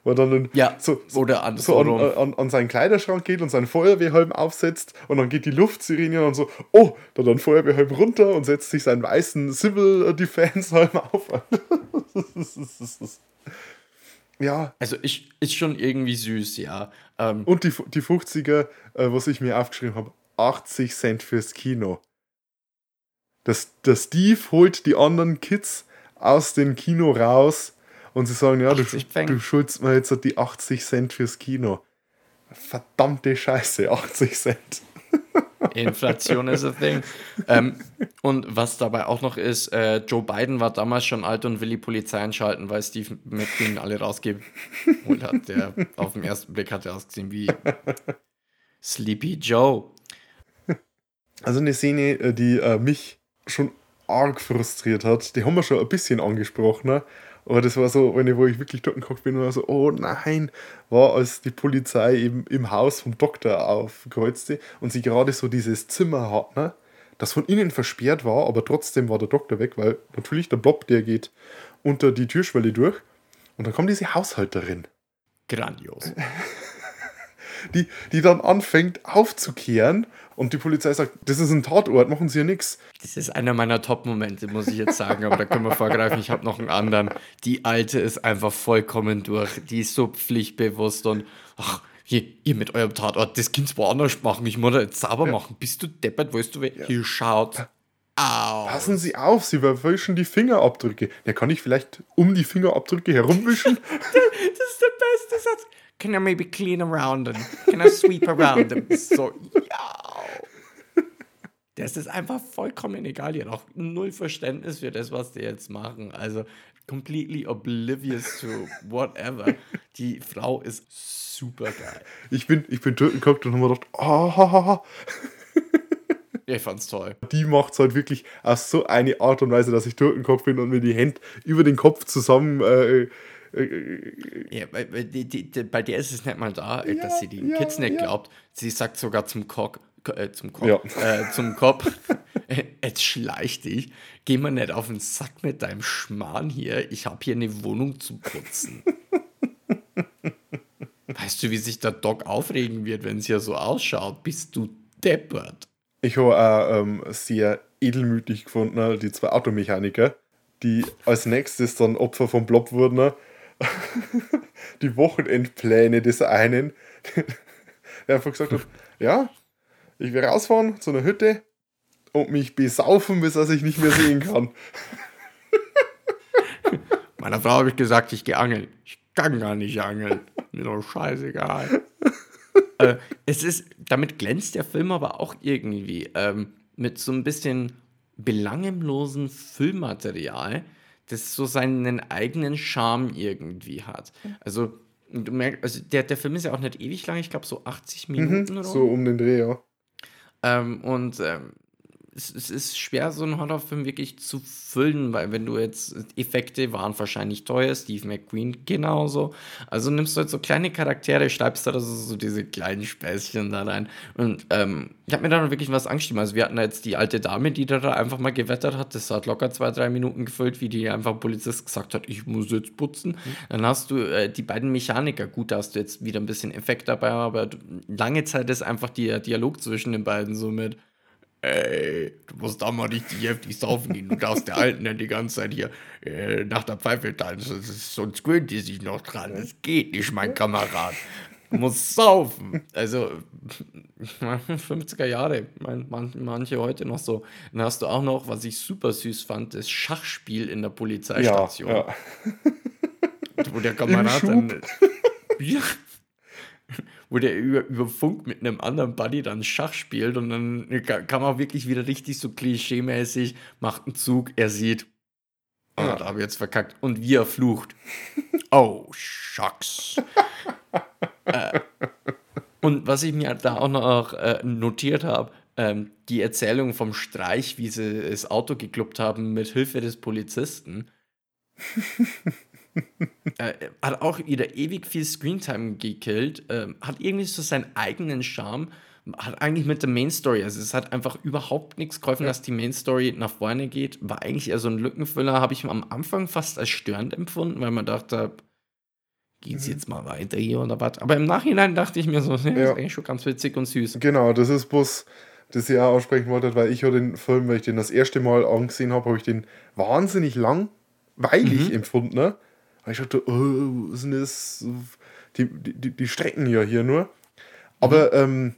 Wo er dann den- Ja, so, oder an- so an, an, an seinen Kleiderschrank geht und seinen Feuerwehrhelm aufsetzt und dann geht die Luftsirene und so, oh, da dann Feuerwehrhelm runter und setzt sich seinen weißen Civil Defense Helm auf. ja, also ich, ist schon irgendwie süß, ja. Ähm, und die, die 50er, äh, was ich mir aufgeschrieben habe, 80 Cent fürs Kino. Das, der Steve holt die anderen Kids aus dem Kino raus und sie sagen, ja, du, 80 Pfennig. du schuldest mir jetzt die 80 Cent fürs Kino. Verdammte Scheiße, 80 Cent. Inflation is a thing. ähm, und was dabei auch noch ist, äh, Joe Biden war damals schon alt und will die Polizei einschalten, weil Steve McQueen alle rausgeholt hat. Der auf den ersten Blick hat er ausgesehen wie Sleepy Joe. Also eine Szene, äh, die äh, mich schon arg frustriert hat, die haben wir schon ein bisschen angesprochen, ne? Aber das war so, eine, wo ich wirklich dort geguckt bin und war so, oh nein, war als die Polizei eben im Haus vom Doktor aufkreuzte und sie gerade so dieses Zimmer hat, ne? das von innen versperrt war, aber trotzdem war der Doktor weg, weil natürlich der Blob, der geht unter die Türschwelle durch und dann kommt diese Haushalterin Grandios. die, die dann anfängt aufzukehren Und die Polizei sagt, das ist ein Tatort, machen Sie ja nichts. Das ist einer meiner Top-Momente, muss ich jetzt sagen, aber da können wir vorgreifen. Ich habe noch einen anderen. Die alte ist einfach vollkommen durch. Die ist so pflichtbewusst und ach, hier, ihr mit eurem Tatort, das Kind woanders machen. Ich muss da jetzt sauber machen. Bist du deppert, weißt du, wer hier schaut? Au. Passen Sie auf, Sie verwischen die Fingerabdrücke. Ja, kann ich vielleicht um die Fingerabdrücke herumwischen? Das ist der beste Satz. Can I maybe clean around them? Can I sweep around them? So, ja. Das ist einfach vollkommen egal. Die hat auch null Verständnis für das, was die jetzt machen. Also completely oblivious to whatever. Die Frau ist super geil. ich bin, ich bin Türkenkocht und habe mir gedacht, ah, Ich fand's toll. die macht es halt wirklich auf so eine Art und Weise, dass ich Türkenkopf bin und mir die Hände über den Kopf zusammen. Äh, Ja, weil die, die, bei der ist es nicht mal da, äh, dass Ja, sie die ja, Kids nicht ja. glaubt. Sie sagt sogar zum Cock, äh, zum Cock, Ja. äh, zum Kopf, jetzt schleich dich, geh mal nicht auf den Sack mit deinem Schmarrn hier, ich habe hier eine Wohnung zu putzen. weißt du, wie sich der Doc aufregen wird, wenn es hier so ausschaut? Bist du deppert? ich habe auch ähm, sehr edelmütig gefunden, ne, die zwei Automechaniker, die als nächstes dann Opfer vom Blob wurden. die Wochenendpläne des einen, der einfach gesagt hat, ja, ich will rausfahren zu einer Hütte und mich besaufen, bis er sich nicht mehr sehen kann. Meiner Frau habe ich gesagt, ich gehe angeln. Ich kann gar nicht angeln. Mir doch scheißegal. äh, es ist, damit glänzt der Film aber auch irgendwie ähm, mit so ein bisschen belanglosen Filmmaterial, das so seinen eigenen Charme irgendwie hat. Also, du merkst, also der, der Film ist ja auch nicht ewig lang, ich glaube so 80 Minuten oder So um den Dreh, ja. ähm, und ähm, es, es ist schwer, so einen Horrorfilm wirklich zu füllen, weil wenn du jetzt Effekte waren wahrscheinlich teuer, Steve McQueen genauso. Also nimmst du jetzt so kleine Charaktere, schreibst da so, so diese kleinen Späßchen da rein. Und ähm, ich habe mir da noch wirklich was angestimmt. Also wir hatten da jetzt die alte Dame, die da, einfach mal gewettert hat. Das hat locker zwei, drei Minuten gefüllt, wie die einfach Polizist gesagt hat, ich muss jetzt putzen. Dann hast du äh, die beiden Mechaniker. Gut, da hast du jetzt wieder ein bisschen Effekt dabei, aber lange Zeit ist einfach der Dialog zwischen den beiden so mit Ey, du musst da mal richtig heftig saufen gehen. Du darfst der Alten nicht die ganze Zeit hier äh, nach der Pfeife tanzen. Sonst gewöhnt die sich noch dran. Das geht nicht, mein Kamerad. Du musst saufen. Also, 50er Jahre. Man, man, manche heute noch so. Dann hast du auch noch, was ich super süß fand, das Schachspiel in der Ja, Polizeistation. ja. Wo der Kamerad dann. Ja. Wo der über, über Funk mit einem anderen Buddy dann Schach spielt und dann ka- kann man wirklich wieder richtig so klischee-mäßig, macht einen Zug, er sieht, oh, da habe ich jetzt verkackt. Und wie er flucht. Oh, Shucks. äh, und was ich mir da auch noch äh, notiert habe, ähm, die Erzählung vom Streich, wie sie das Auto geklubbt haben mit Hilfe des Polizisten äh, hat auch wieder ewig viel Screentime gekillt, ähm, hat irgendwie so seinen eigenen Charme, hat eigentlich mit der Main Story, also es hat einfach überhaupt nichts geholfen, dass die Main Story nach vorne geht, war eigentlich eher so ein Lückenfüller, habe ich am Anfang fast als störend empfunden, weil man dachte, geht's jetzt mal weiter hier oder was? Aber im Nachhinein dachte ich mir so, ja, Ja. ist eigentlich schon ganz witzig und süß. Genau, das ist bloß, das ich auch aussprechen wollte, weil ich ja den Film, weil ich den das erste Mal angesehen habe, habe ich den wahnsinnig langweilig empfunden. Ne? Weil ich dachte, oh, was ist denn das? Die, die, die strecken ja hier nur. Aber ähm,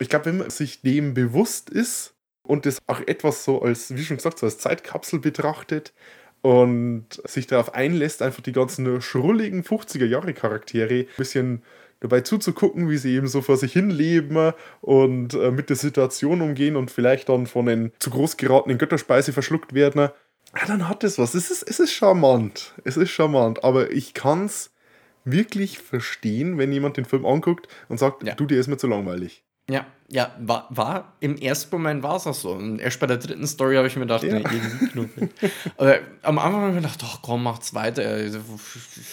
ich glaube, wenn man sich dem bewusst ist und das auch etwas so als, wie schon gesagt, so als Zeitkapsel betrachtet und sich darauf einlässt, einfach die ganzen schrulligen 50er-Jahre-Charaktere ein bisschen dabei zuzugucken, wie sie eben so vor sich hin leben und äh, mit der Situation umgehen und vielleicht dann von den zu groß geratenen Götterspeise verschluckt werden. Ja, dann hat es was. Es ist, es ist charmant. Es ist charmant. Aber ich kann es wirklich verstehen, wenn jemand den Film anguckt und sagt, Ja. du, dir ist mir zu langweilig. Ja, ja, war, war im ersten Moment war es auch so. Und erst bei der dritten Story habe ich mir gedacht, Ja. nee, irgendwie. Aber am Anfang habe ich mir gedacht, ach komm, macht's weiter. Ich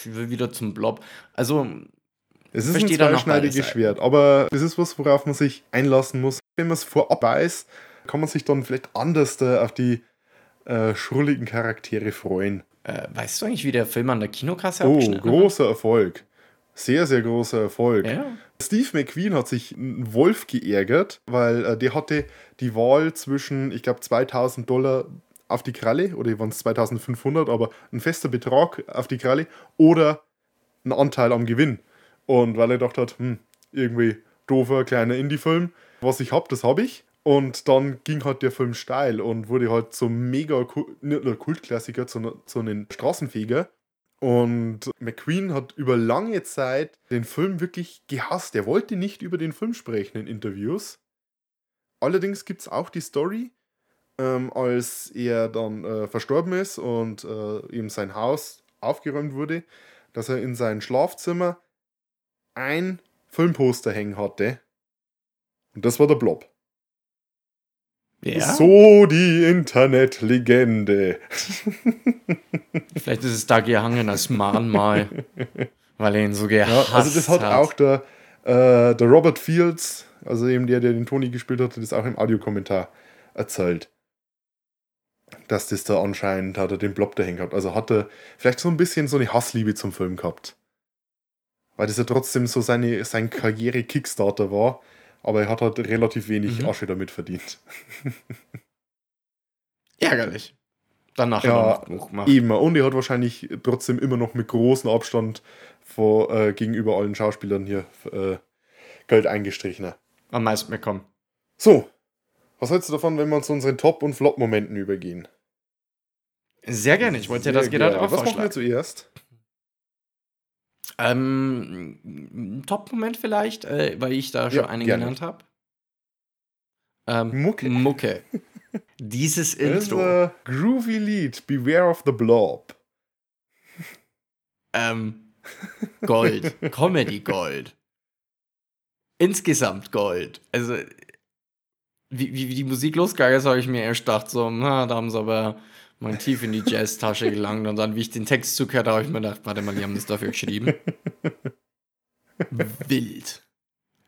will wieder zum Blob. Also, Es ist ein zweischneidiges. Schwert, aber es ist was, worauf man sich einlassen muss. Wenn man es vorab weiß, kann man sich dann vielleicht anders da auf die äh, schrulligen Charaktere freuen. äh, weißt du eigentlich, wie der Film an der Kinokasse Oh, abgeschnitten hat? großer Erfolg. Sehr, sehr großer Erfolg. Ja. Steve McQueen hat sich einen Wolf geärgert, weil äh, der hatte die Wahl zwischen, ich glaube, 2000 Dollar auf die Kralle, oder waren es 2500, aber ein fester Betrag auf die Kralle, oder einen Anteil am Gewinn. Und weil er gedacht hat, hm, irgendwie doofer kleiner Indie-Film, was ich hab, das habe ich. Und dann ging halt der Film steil und wurde halt zum mega nicht nur Kultklassiker, sondern zu einem Straßenfeger. Und McQueen hat über lange Zeit den Film wirklich gehasst. Er wollte nicht über den Film sprechen in Interviews. Allerdings gibt es auch die Story, ähm, als er dann äh, verstorben ist und äh, ihm sein Haus aufgeräumt wurde, dass er in sein Schlafzimmer ein Filmposter hängen hatte. Und das war der Blob. Ja. So die Internetlegende. Vielleicht ist es da gehangen als Mahnmal, weil er ihn so Ja, gehasst also das hat, auch der, äh, der Robert Fields, also eben der, der den Tony gespielt hat, das auch im Audiokommentar erzählt. Dass das da anscheinend hat er den Blob dahin gehabt. Also hat er vielleicht so ein bisschen so eine Hassliebe zum Film gehabt. Weil das ja trotzdem so seine, sein Karriere-Kickstarter war. Aber er hat halt relativ wenig Mhm. Asche damit verdient. ärgerlich. Danach Ja. Eben, und er hat wahrscheinlich trotzdem immer noch mit großem Abstand vor, äh, gegenüber allen Schauspielern hier äh, Geld eingestrichen. Am meisten bekommen. So, was hältst du davon, wenn wir zu unseren Top- und Flop-Momenten übergehen? Sehr gerne, ich wollte dir das gerade auch Was machen wir zuerst? Ähm, Top-Moment vielleicht, äh, weil ich da schon Ja, einen gerne. genannt habe. Ähm, Mucke. Mucke. Dieses Intro. groovy Lied, Beware of the Blob. Ähm, Gold. Comedy Gold. Insgesamt Gold. Also, wie, wie, wie die Musik losgegangen ist, habe ich mir erst gedacht, so, na, da haben sie aber mal tief in die Jazz-Tasche gelangt. Und dann, wie ich den Text zugehört habe, habe ich mir gedacht, warte mal, die haben das dafür geschrieben. Wild.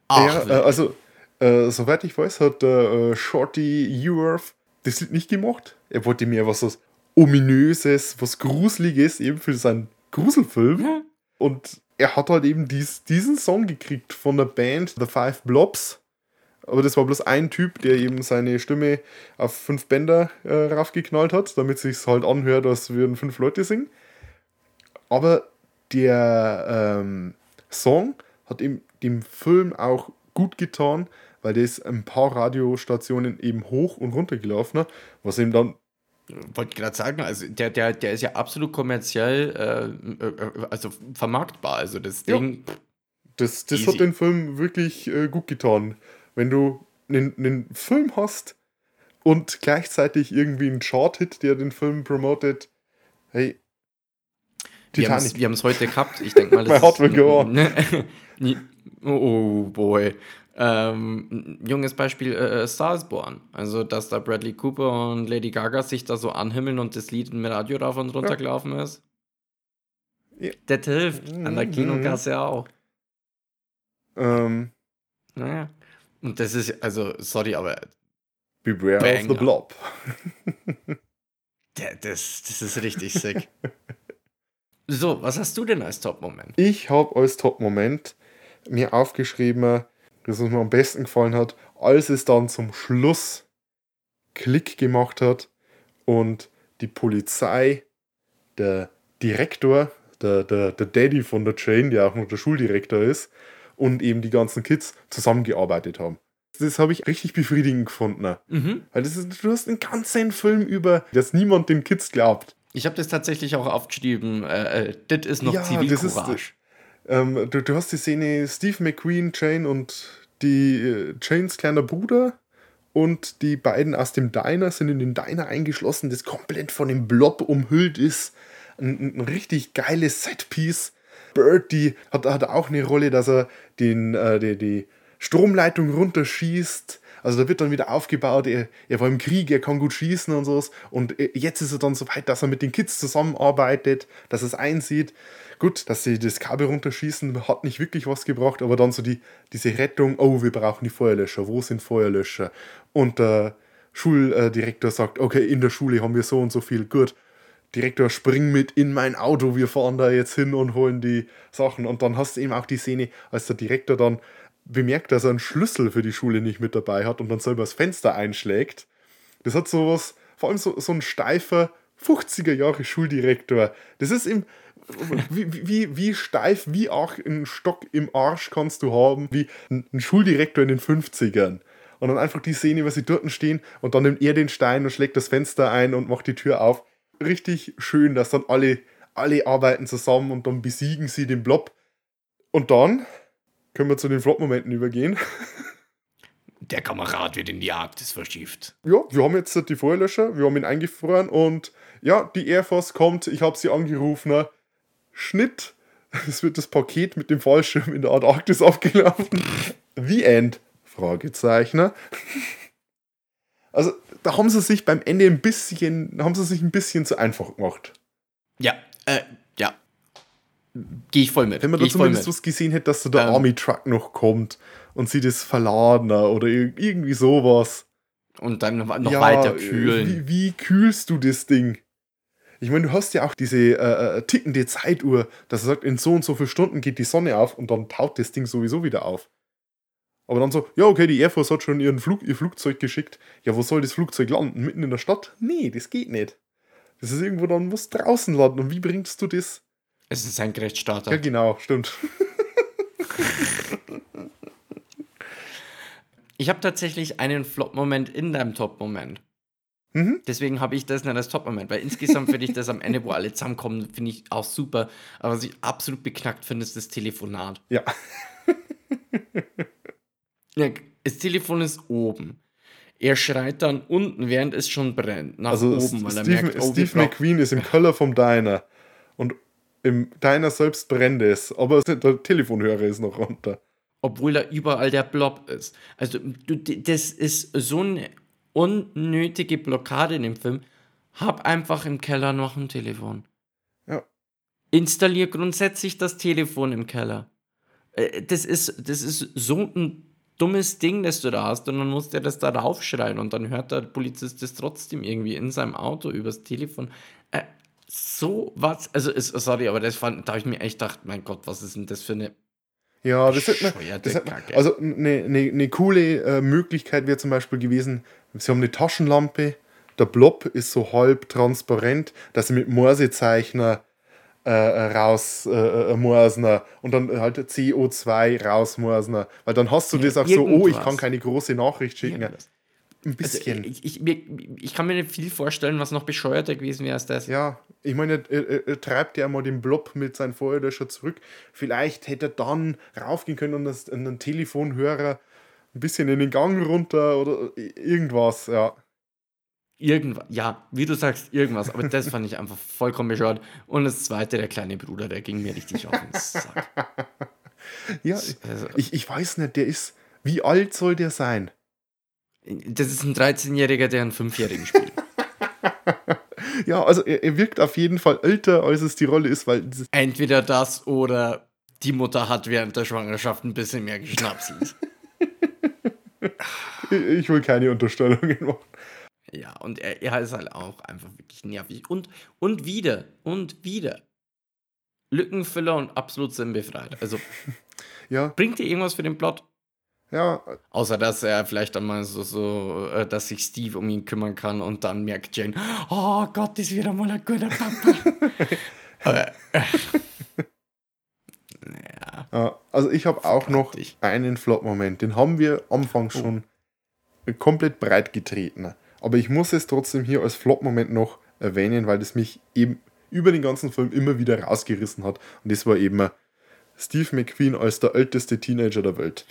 Ach, ja, äh, also, äh, soweit ich weiß, hat der äh, Shorty Eworth das Lied nicht gemacht. Er wollte mehr was, was Ominöses, was Gruseliges, eben für seinen Gruselfilm. Ja. Und er hat halt eben dies, diesen Song gekriegt von der Band The Five Blobs. Aber das war bloß ein Typ, der eben seine Stimme auf fünf Bänder äh, raufgeknallt hat, damit es sich halt anhört, als würden fünf Leute singen. Aber der ähm, Song hat ihm dem Film auch gut getan, weil der ist ein paar Radiostationen eben hoch und runter gelaufen, was ihm dann Wollte gerade sagen, also der, der, der ist ja absolut kommerziell, äh, äh, also vermarktbar. Also das Ja. Ding, Das, das Easy. hat den Film wirklich äh, gut getan. Wenn du einen, einen Film hast und gleichzeitig irgendwie einen Chart-Hit, der den Film promotet, hey, wir haben Titanic. es heute gehabt. Ich denke mal, My heart will go on. on. oh boy. Ähm, junges Beispiel äh, Star is Born. Also, dass da Bradley Cooper und Lady Gaga sich da so anhimmeln und das Lied im Radio rauf und runter Ja. gelaufen ist. Ja. Das hilft. An der. Kinokasse auch. Ähm, Naja. Und das ist, also, sorry, aber Beware of Banger. the Blob. der, das, das ist richtig sick. so, was hast du denn als Top-Moment? Ich habe als Top-Moment mir aufgeschrieben, das was mir am besten gefallen hat, als es dann zum Schluss Klick gemacht hat und die Polizei, der Direktor, der, der, der Daddy von der Jane, der auch noch der Schuldirektor ist, und eben die ganzen Kids zusammengearbeitet haben. Das habe ich richtig befriedigend gefunden. Mhm. Weil das ist, du hast einen ganzen Film über, dass niemand den Kids glaubt. Ich habe das tatsächlich auch aufgeschrieben. Äh, äh, das ist noch Ja, Zivilcourage. Ähm, du, du hast die Szene Steve McQueen, Jane und die äh, Janes kleiner Bruder und die beiden aus dem Diner sind in den Diner eingeschlossen, das komplett von dem Blob umhüllt ist. Ein, ein richtig geiles Setpiece. Bertie hat, hat auch eine Rolle, dass er den, äh, die, die Stromleitung runterschießt. Also da wird dann wieder aufgebaut, er, er war im Krieg, er kann gut schießen und sowas. Und äh, jetzt ist er dann so weit, dass er mit den Kids zusammenarbeitet, dass er es einsieht. Gut, dass sie das Kabel runterschießen, hat nicht wirklich was gebracht, aber dann so die, diese Rettung, oh, wir brauchen die Feuerlöscher, wo sind Feuerlöscher? Und der Schuldirektor sagt, okay, in der Schule haben wir so und so viel, gut. Direktor, spring mit in mein Auto, wir fahren da jetzt hin und holen die Sachen. Und dann hast du eben auch die Szene, als der Direktor dann bemerkt, dass er einen Schlüssel für die Schule nicht mit dabei hat und dann selber das Fenster einschlägt. Das hat sowas, vor allem so, so ein steifer 50er Jahre Schuldirektor. Das ist im, wie, wie, wie steif, wie auch ein Stock im Arsch kannst du haben, wie ein Schuldirektor in den 50ern. Und dann einfach die Szene, wie sie dort stehen und dann nimmt er den Stein und schlägt das Fenster ein und macht die Tür auf. Richtig schön, dass dann alle, alle arbeiten zusammen und dann besiegen sie den Blob. Und dann können wir zu den Flop-Momenten übergehen. Der Kamerad wird in die Arktis verschifft. Ja, wir haben jetzt die Feuerlöscher, wir haben ihn eingefroren und ja, die Air Force kommt, ich habe sie angerufen. Schnitt, es wird das Paket mit dem Fallschirm in der Antarktis aufgelaufen. The End? Fragezeichen. Also, da haben sie sich beim Ende ein bisschen, haben sie sich ein bisschen zu einfach gemacht. Ja, äh, ja. Gehe ich voll mit. Wenn man Geh da zumindest was gesehen hätte, dass da der Ähm. Army Truck noch kommt und sie das verladen oder ir- irgendwie sowas. Und dann noch noch Ja, weiter kühlen. Wie, wie kühlst du das Ding? Ich meine, du hast ja auch diese äh, äh, tickende Zeituhr, dass er sagt, in so und so vielen Stunden geht die Sonne auf und dann taut das Ding sowieso wieder auf. Aber dann so, ja, okay, die Air Force hat schon ihren Flug, ihr Flugzeug geschickt. Ja, wo soll das Flugzeug landen? Mitten in der Stadt? Nee, das geht nicht. Das ist irgendwo dann, muss draußen landen. Und wie bringst du das? Es ist ein Gerechtstarter. Ja, genau, stimmt. Ich habe tatsächlich einen Flop-Moment in deinem Top-Moment. Mhm. Deswegen habe ich das nicht als Top-Moment, weil insgesamt finde ich das am Ende, wo alle zusammenkommen, finde ich auch super. Aber was ich absolut beknackt finde, ist das Telefonat. Ja. Ja, das Telefon ist oben. Er schreit dann unten, während es schon brennt, nach Also oben, weil er Steve, merkt, oh, Steve McQueen ist im Keller vom Diner. Und im Diner selbst brennt es. Aber der Telefonhörer ist noch runter. obwohl da überall der Blob ist. Also du, das ist so eine unnötige Blockade in dem Film. Hab einfach im Keller noch ein Telefon. Ja. Installier grundsätzlich das Telefon im Keller. Äh, Das ist, das ist so ein dummes Ding, das du da hast und dann muss der das da raufschreien und dann hört der Polizist das trotzdem irgendwie in seinem Auto übers Telefon. Äh, so was, also ist, sorry, aber das fand, da habe ich mir echt gedacht, mein Gott, was ist denn das für eine Ja, das hätte man, das also eine ne, ne coole äh, Möglichkeit wäre zum Beispiel gewesen, sie haben eine Taschenlampe, der Blob ist so halb transparent, dass sie mit Morsezeichner äh, raus äh, äh, morsner und dann halt CO2 rausmorsner, weil dann hast du Ja, das auch so, oh, ich kann keine große Nachricht schicken. Irgendwas. Ein Also, bisschen. ich, ich, mir, ich kann mir nicht viel vorstellen, was noch bescheuerter gewesen wäre als das. Ja, ich meine, er, er, er treibt ja mal den Blob mit seinem Feuerlöscher zurück. Vielleicht hätte er dann raufgehen können und das, einen Telefonhörer ein bisschen in den Gang runter oder irgendwas, ja. Irgendwas, ja, wie du sagst, irgendwas. Aber das fand ich einfach vollkommen bescheuert. Und das zweite, der kleine Bruder, der ging mir richtig auf den Sack. Ja, Also, ich, ich weiß nicht, der ist, wie alt soll der sein? das ist ein 13-Jähriger, der einen 5-Jährigen spielt. Ja, also er, er wirkt auf jeden Fall älter, als es die Rolle ist, weil Entweder das oder die Mutter hat während der Schwangerschaft ein bisschen mehr geschnapselt. ich will keine Unterstellungen machen. Ja, und er, er ist halt auch einfach wirklich nervig. Und, und wieder, und wieder. Lückenfüller und absolut sinnbefreit. Also Ja, bringt dir irgendwas für den Plot? ja, Außer dass er vielleicht dann mal so, so äh, dass sich Steve um ihn kümmern kann und dann merkt Jane, oh Gott, ist wieder mal ein guter Papa. Aber, äh, naja, Ja, also ich habe auch noch einen Flop-Moment. Den haben wir am Anfang schon komplett breit getreten. Aber ich muss es trotzdem hier als Flop-Moment noch erwähnen, weil das mich eben über den ganzen Film immer wieder rausgerissen hat. Und das war eben Steve McQueen als der älteste Teenager der Welt.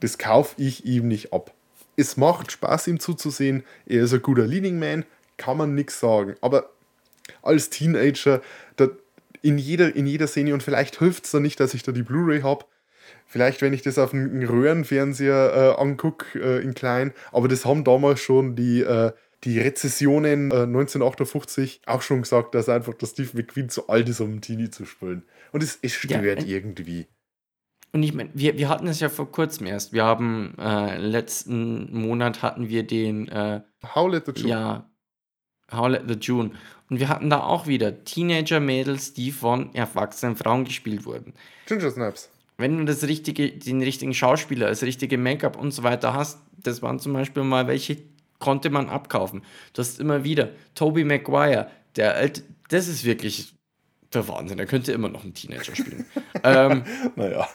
Das kaufe ich ihm nicht ab. Es macht Spaß, ihm zuzusehen. Er ist ein guter Leading Man, kann man nichts sagen. Aber als Teenager, in, jeder, in jeder Szene, und vielleicht hilft es da nicht, dass ich da die Blu-ray habe. Vielleicht, wenn ich das auf einem Röhrenfernseher äh, angucke, äh, in klein. Aber das haben damals schon die, äh, die Rezessionen äh, 1958 auch schon gesagt, dass einfach der Steve McQueen zu alt ist, um einen Teenie zu spielen. Und es, es stört Ja, äh, irgendwie. Und ich meine, wir, wir hatten es ja vor kurzem erst. Wir haben äh, letzten Monat hatten wir den, äh, How let the Joke. ja, How Let the June. Und wir hatten da auch wieder Teenager-Mädels, die von erwachsenen Frauen gespielt wurden. Ginger Snaps. Wenn du das richtige, den richtigen Schauspieler, das richtige Make-up und so weiter hast, das waren zum Beispiel mal welche, konnte man abkaufen. Du hast immer wieder Toby Maguire, der alte, das ist wirklich der Wahnsinn. Er könnte immer noch einen Teenager spielen. ähm, Naja.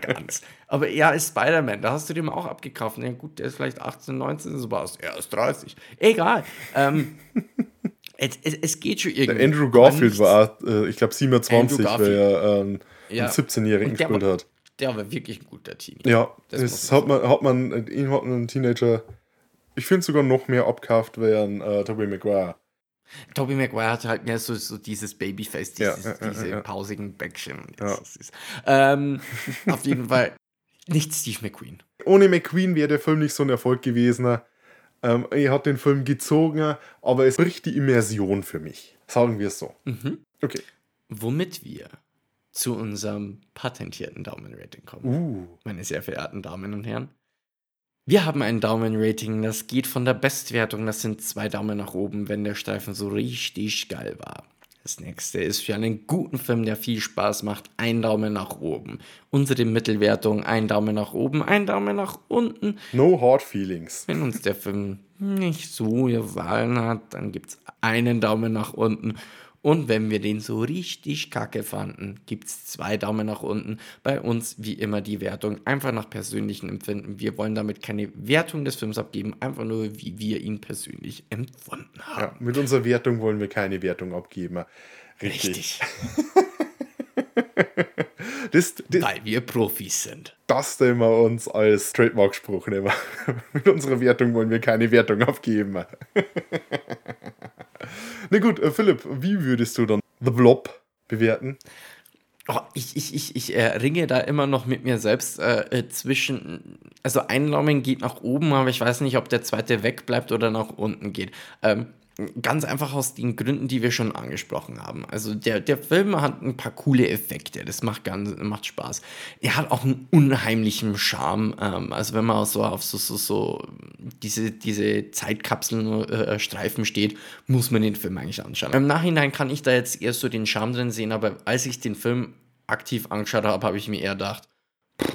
ganz. Aber er ist Spider-Man, da hast du dem auch abgekauft. Ja, gut, der ist vielleicht 18, 19, so was. Er ist 30. Egal. Ähm, es, es, es geht schon irgendwie. Der Andrew Garfield war, äh, ich glaube, 27, Andrew weil er ähm, Ja. einen 17-Jährigen Und der gespielt war- hat. Der war wirklich ein guter Teenie. Ja, Das man hat man, hat man, ihn hat einen Teenager, ich finde sogar noch mehr abkauft, während äh, Tobey Maguire. Tobey Maguire hat halt mehr so, so dieses Babyface, dieses, ja, ja, diese pausigen Bäckchen. Ist. Ähm, auf jeden Fall nicht Steve McQueen. Ohne McQueen wäre der Film nicht so ein Erfolg gewesen. Ähm, er hat den Film gezogen, aber es bricht die Immersion für mich. Sagen wir es so. Mhm. Okay. Womit wir zu unserem patentierten Daumenrating kommen. Uh. meine sehr verehrten Damen und Herren. Wir haben ein Daumenrating, das geht von der Bestwertung, das sind zwei Daumen nach oben, wenn der Streifen so richtig geil war. Das nächste ist für einen guten Film, der viel Spaß macht, ein Daumen nach oben. Unsere Mittelwertung, ein Daumen nach oben, ein Daumen nach unten. No hard feelings. Wenn uns der Film nicht so gefallen hat, dann gibt es einen Daumen nach unten. Und wenn wir den so richtig kacke fanden, gibt es zwei Daumen nach unten. Bei uns wie immer die Wertung einfach nach persönlichen Empfinden. Wir wollen damit keine Wertung des Films abgeben, einfach nur, wie wir ihn persönlich empfunden haben. Ja, mit unserer Wertung wollen wir keine Wertung abgeben. Richtig. Richtig, Das, das, weil wir Profis sind. das nehmen wir uns als Trademark-Spruch nehmen. mit unserer Wertung wollen wir keine Wertung abgeben. Na gut, äh, Philipp, wie würdest du dann The Blob bewerten? Oh, ich ich, ich, ich äh, ringe da immer noch mit mir selbst äh, äh, zwischen. Also ein Daumen geht nach oben, aber ich weiß nicht, ob der zweite wegbleibt oder nach unten geht. Ähm, ganz einfach aus den Gründen, die wir schon angesprochen haben. Also der, der Film hat ein paar coole Effekte, das macht, ganz, macht Spaß. Er hat auch einen unheimlichen Charme. Ähm, also wenn man so auf so, so, so diese, diese Zeitkapseln-Streifen steht, muss man den Film eigentlich anschauen. Im Nachhinein kann ich da jetzt eher so den Charme drin sehen, aber als ich den Film aktiv angeschaut habe, habe ich mir eher gedacht, pff,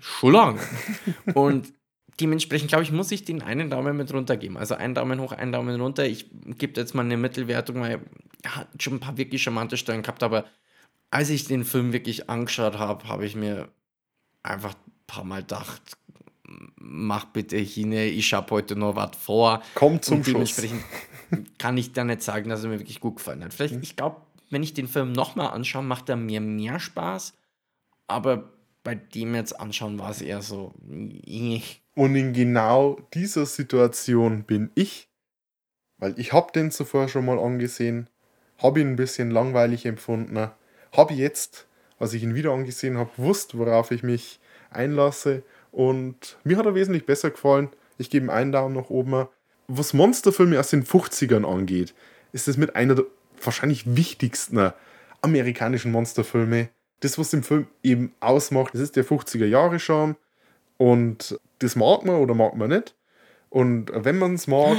schon lang. Und dementsprechend, glaube ich, muss ich den einen Daumen mit runtergeben. Also einen Daumen hoch, einen Daumen runter. Ich gebe jetzt mal eine Mittelwertung, weil er hat schon ein paar wirklich charmante Stellen gehabt, aber als ich den Film wirklich angeschaut habe, habe ich mir einfach ein paar Mal gedacht, mach bitte hin, ich habe heute noch was vor. Komm zum Und Schluss. dementsprechend kann ich da nicht sagen, dass er mir wirklich gut gefallen hat. Vielleicht, ich glaube, wenn ich den Film nochmal anschaue, macht er mir mehr Spaß. Aber bei dem jetzt anschauen war es eher so. Und in genau dieser Situation bin ich, weil ich habe den zuvor schon mal angesehen, habe ihn ein bisschen langweilig empfunden, habe jetzt, als ich ihn wieder angesehen habe, gewusst, worauf ich mich einlasse und mir hat er wesentlich besser gefallen. Ich gebe ihm einen Daumen nach oben. Was Monsterfilme aus den 50ern angeht, ist es mit einer der wahrscheinlich wichtigsten amerikanischen Monsterfilme. Das, was den Film eben ausmacht, das ist der 50er Jahre Charme. Und das mag man oder mag man nicht. Und wenn man es mag,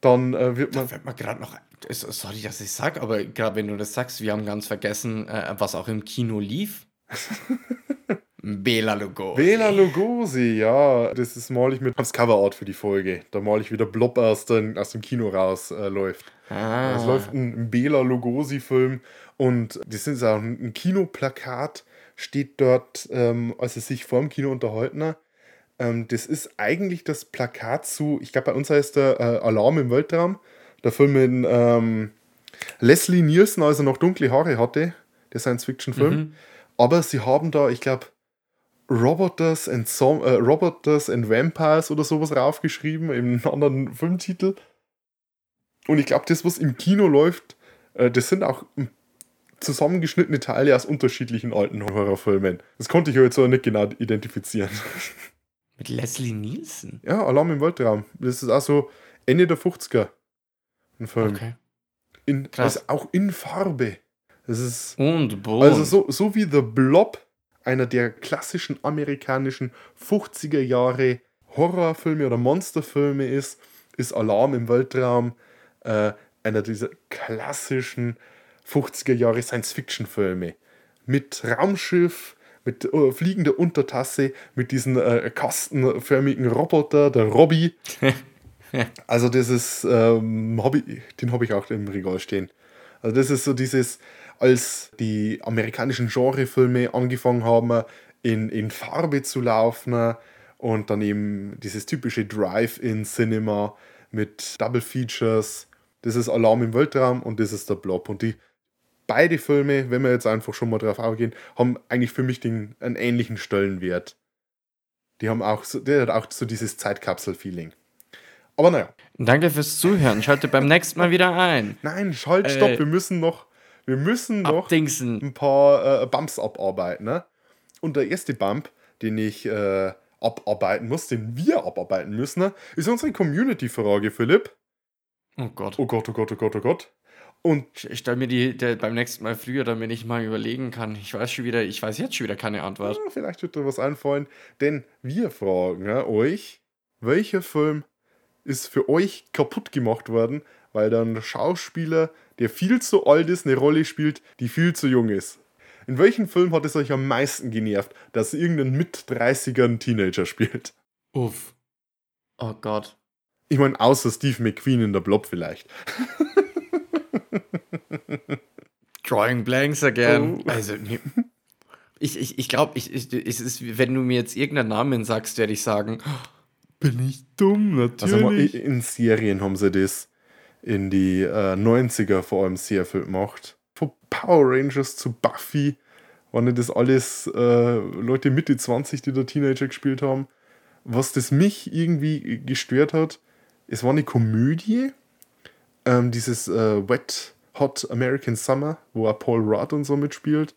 dann äh, wird man. Da fällt mir gerade noch. Sorry, dass ich sag, aber gerade wenn du das sagst, wir haben ganz vergessen, äh, was auch im Kino lief. Bela Lugosi. Bela Lugosi, ja. Das ist mal ich mit als Coverart für die Folge. Da mal ich wieder Blob aus, den, aus dem Kino raus äh, läuft. Ah. Es läuft ein Bela Lugosi-Film und das ist auch ein ein Kinoplakat, steht dort, ähm, als sie sich vor dem Kino unterhalten. Ähm, das ist eigentlich das Plakat zu, ich glaube, bei uns heißt der äh, Alarm im Weltraum. Der Film mit ähm, Leslie Nielsen, als er noch dunkle Haare hatte, der Science-Fiction-Film. Mhm. Aber sie haben da, ich glaube, Roboters and, äh, Roboters and Vampires oder sowas raufgeschrieben, im anderen Filmtitel. Und ich glaube, das, was im Kino läuft, äh, das sind auch m, zusammengeschnittene Teile aus unterschiedlichen alten Horrorfilmen. Das konnte ich jetzt aber nicht genau identifizieren. Mit Leslie Nielsen. ja, Alarm im Weltraum. Das ist auch so Ende der 50er. Ein Film. Okay. In, Krass. also auch in Farbe. Das ist. Und Bohnen. Also so, so wie The Blob, einer der klassischen amerikanischen 50er Jahre Horrorfilme oder Monsterfilme ist, ist Alarm im Weltraum äh, einer dieser klassischen 50er Jahre Science-Fiction-Filme. Mit Raumschiff, mit äh, fliegender Untertasse, mit diesen äh, kastenförmigen Roboter, der Robby. also das ist, ähm, hab ich, den habe ich auch im Regal stehen. Also das ist so dieses, als die amerikanischen Genrefilme angefangen haben, in, in Farbe zu laufen und dann eben dieses typische Drive-in-Cinema mit Double Features. Das ist Alarm im Weltraum und das ist der Blob. Und die beide Filme, wenn wir jetzt einfach schon mal drauf eingehen, haben eigentlich für mich den, einen ähnlichen Stellenwert. Die haben auch so, der hat auch so dieses Zeitkapsel-Feeling. Aber naja. Danke fürs Zuhören. Schalte beim nächsten Mal wieder ein. Nein, halt, stopp, Äh, wir müssen noch, wir müssen noch Abdingsen. ein paar äh, Bumps abarbeiten. Ne? Und der erste Bump, den ich äh, abarbeiten muss, den wir abarbeiten müssen, ne, ist unsere Community-Frage, Philipp. Oh Gott. Oh Gott, oh Gott, oh Gott, oh Gott. Und Ich stelle mir die der, beim nächsten Mal früher, damit ich mal überlegen kann. Ich weiß schon wieder, ich weiß jetzt schon wieder keine Antwort. ja, vielleicht wird dir was einfallen, denn wir fragen ja, euch, welcher Film ist für euch kaputt gemacht worden, weil dann ein Schauspieler, der viel zu alt ist, eine Rolle spielt, die viel zu jung ist. In welchem Film hat es euch am meisten genervt, dass irgendein mit 30er ein Teenager spielt? Uff. Oh Gott. Ich meine, außer Steve McQueen in der Blob vielleicht. Drawing Blanks again. Oh. Also, nee. ich, ich, ich glaube, ich, ich, es ist, wenn du mir jetzt irgendeinen Namen sagst, werde ich sagen, bin ich dumm, natürlich. Also in Serien haben sie das in die äh, 90er vor allem sehr viel gemacht. Von Power Rangers zu Buffy waren das alles äh, Leute Mitte 20, die da Teenager gespielt haben. Was das mich irgendwie gestört hat, es war eine Komödie, ähm, dieses äh, Wet Hot American Summer, wo auch Paul Rudd und so mitspielt.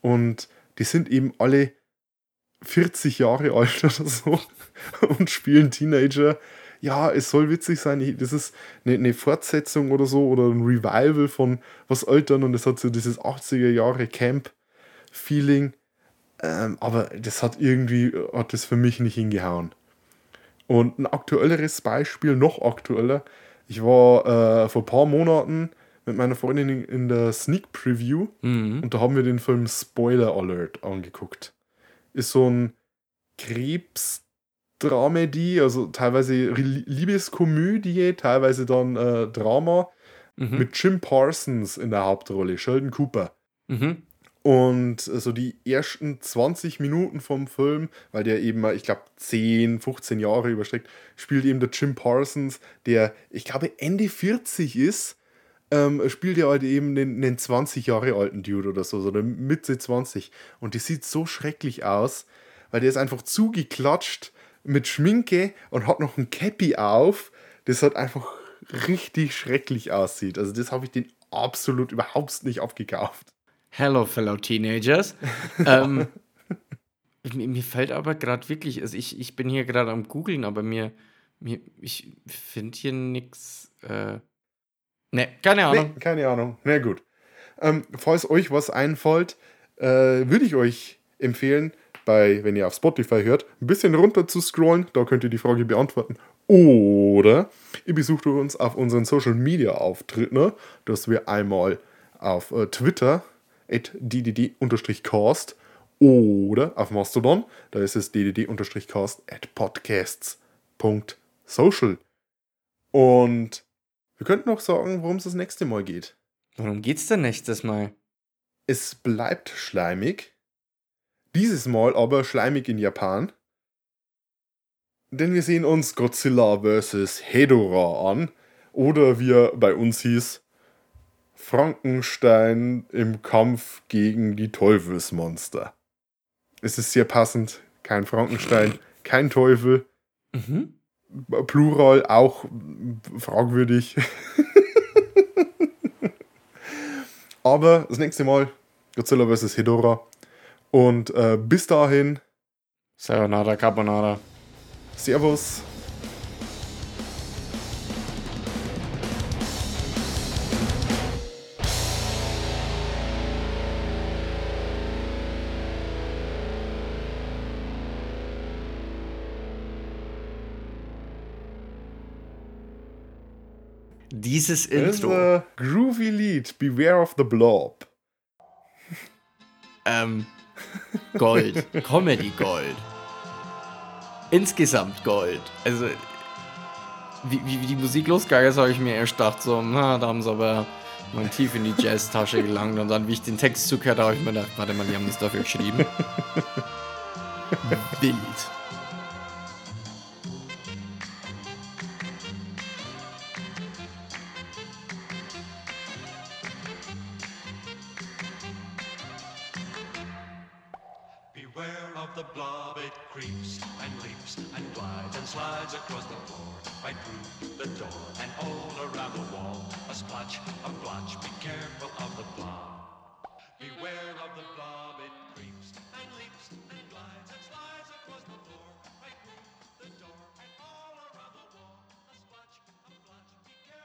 Und die sind eben alle 40 Jahre alt oder so und spielen Teenager. Ja, es soll witzig sein. Das ist eine, eine Fortsetzung oder so oder ein Revival von was Eltern und es hat so dieses 80er Jahre Camp-Feeling. Ähm, aber das hat irgendwie, hat das für mich nicht hingehauen. Und ein aktuelleres Beispiel, noch aktueller. Ich war äh, vor ein paar Monaten mit meiner Freundin in, der Sneak Preview Mhm. und da haben wir den Film Spoiler Alert angeguckt. Ist so ein Krebsdramedie, also teilweise Liebeskomödie, teilweise dann äh, Drama Mhm. mit Jim Parsons in der Hauptrolle, Sheldon Cooper. Mhm. Und so die ersten 20 Minuten vom Film, weil der eben, ich glaube, 10, 15 Jahre überstreckt, spielt eben der Jim Parsons, der, ich glaube, Ende 40 ist, ähm, spielt er halt eben einen, einen 20 Jahre alten Dude oder so, oder Mitte 20. Und die sieht so schrecklich aus, weil der ist einfach zugeklatscht mit Schminke und hat noch ein Cappy auf, das halt einfach richtig schrecklich aussieht. Also das habe ich den absolut überhaupt nicht abgekauft. Hello, fellow Teenagers. ähm, mir, mir fällt aber gerade wirklich, also ich, ich bin hier gerade am googeln, aber mir, mir ich finde hier nichts. Äh, ne, keine Ahnung. Nee, keine Ahnung. Na gut. Ähm, falls euch was einfällt, äh, würde ich euch empfehlen, bei, wenn ihr auf Spotify hört, ein bisschen runter zu scrollen. Da könnt ihr die Frage beantworten. Oder ihr besucht uns auf unseren Social Media Auftritten, dass wir einmal auf äh, Twitter at ddd-cast oder auf Mastodon, da ist es ddd-cast at podcasts.social. Und wir könnten noch sagen, worum es das nächste Mal geht. Worum geht's denn nächstes Mal? Es bleibt schleimig. Dieses Mal aber schleimig in Japan. Denn wir sehen uns Godzilla vs. Hedorah an. Oder wie er bei uns hieß, Frankenstein im Kampf gegen die Teufelsmonster. Es ist sehr passend. Kein Frankenstein, kein Teufel. Mhm. Plural auch fragwürdig. Aber das nächste Mal Godzilla vs. Hedorah. Und äh, bis dahin, Sayonara Carbonara. Servus. Dieses Intro. ein groovy Lied. Beware of the Blob. Ähm, Gold. Comedy Gold. Insgesamt Gold. Also, wie, wie, wie die Musik losgegangen ist, habe ich mir erst gedacht, so, na, da haben sie aber mal tief in die Jazz-Tasche gelangt. Und dann, wie ich den Text zugehört habe, habe ich mir gedacht, warte mal, die haben das dafür geschrieben. Wild.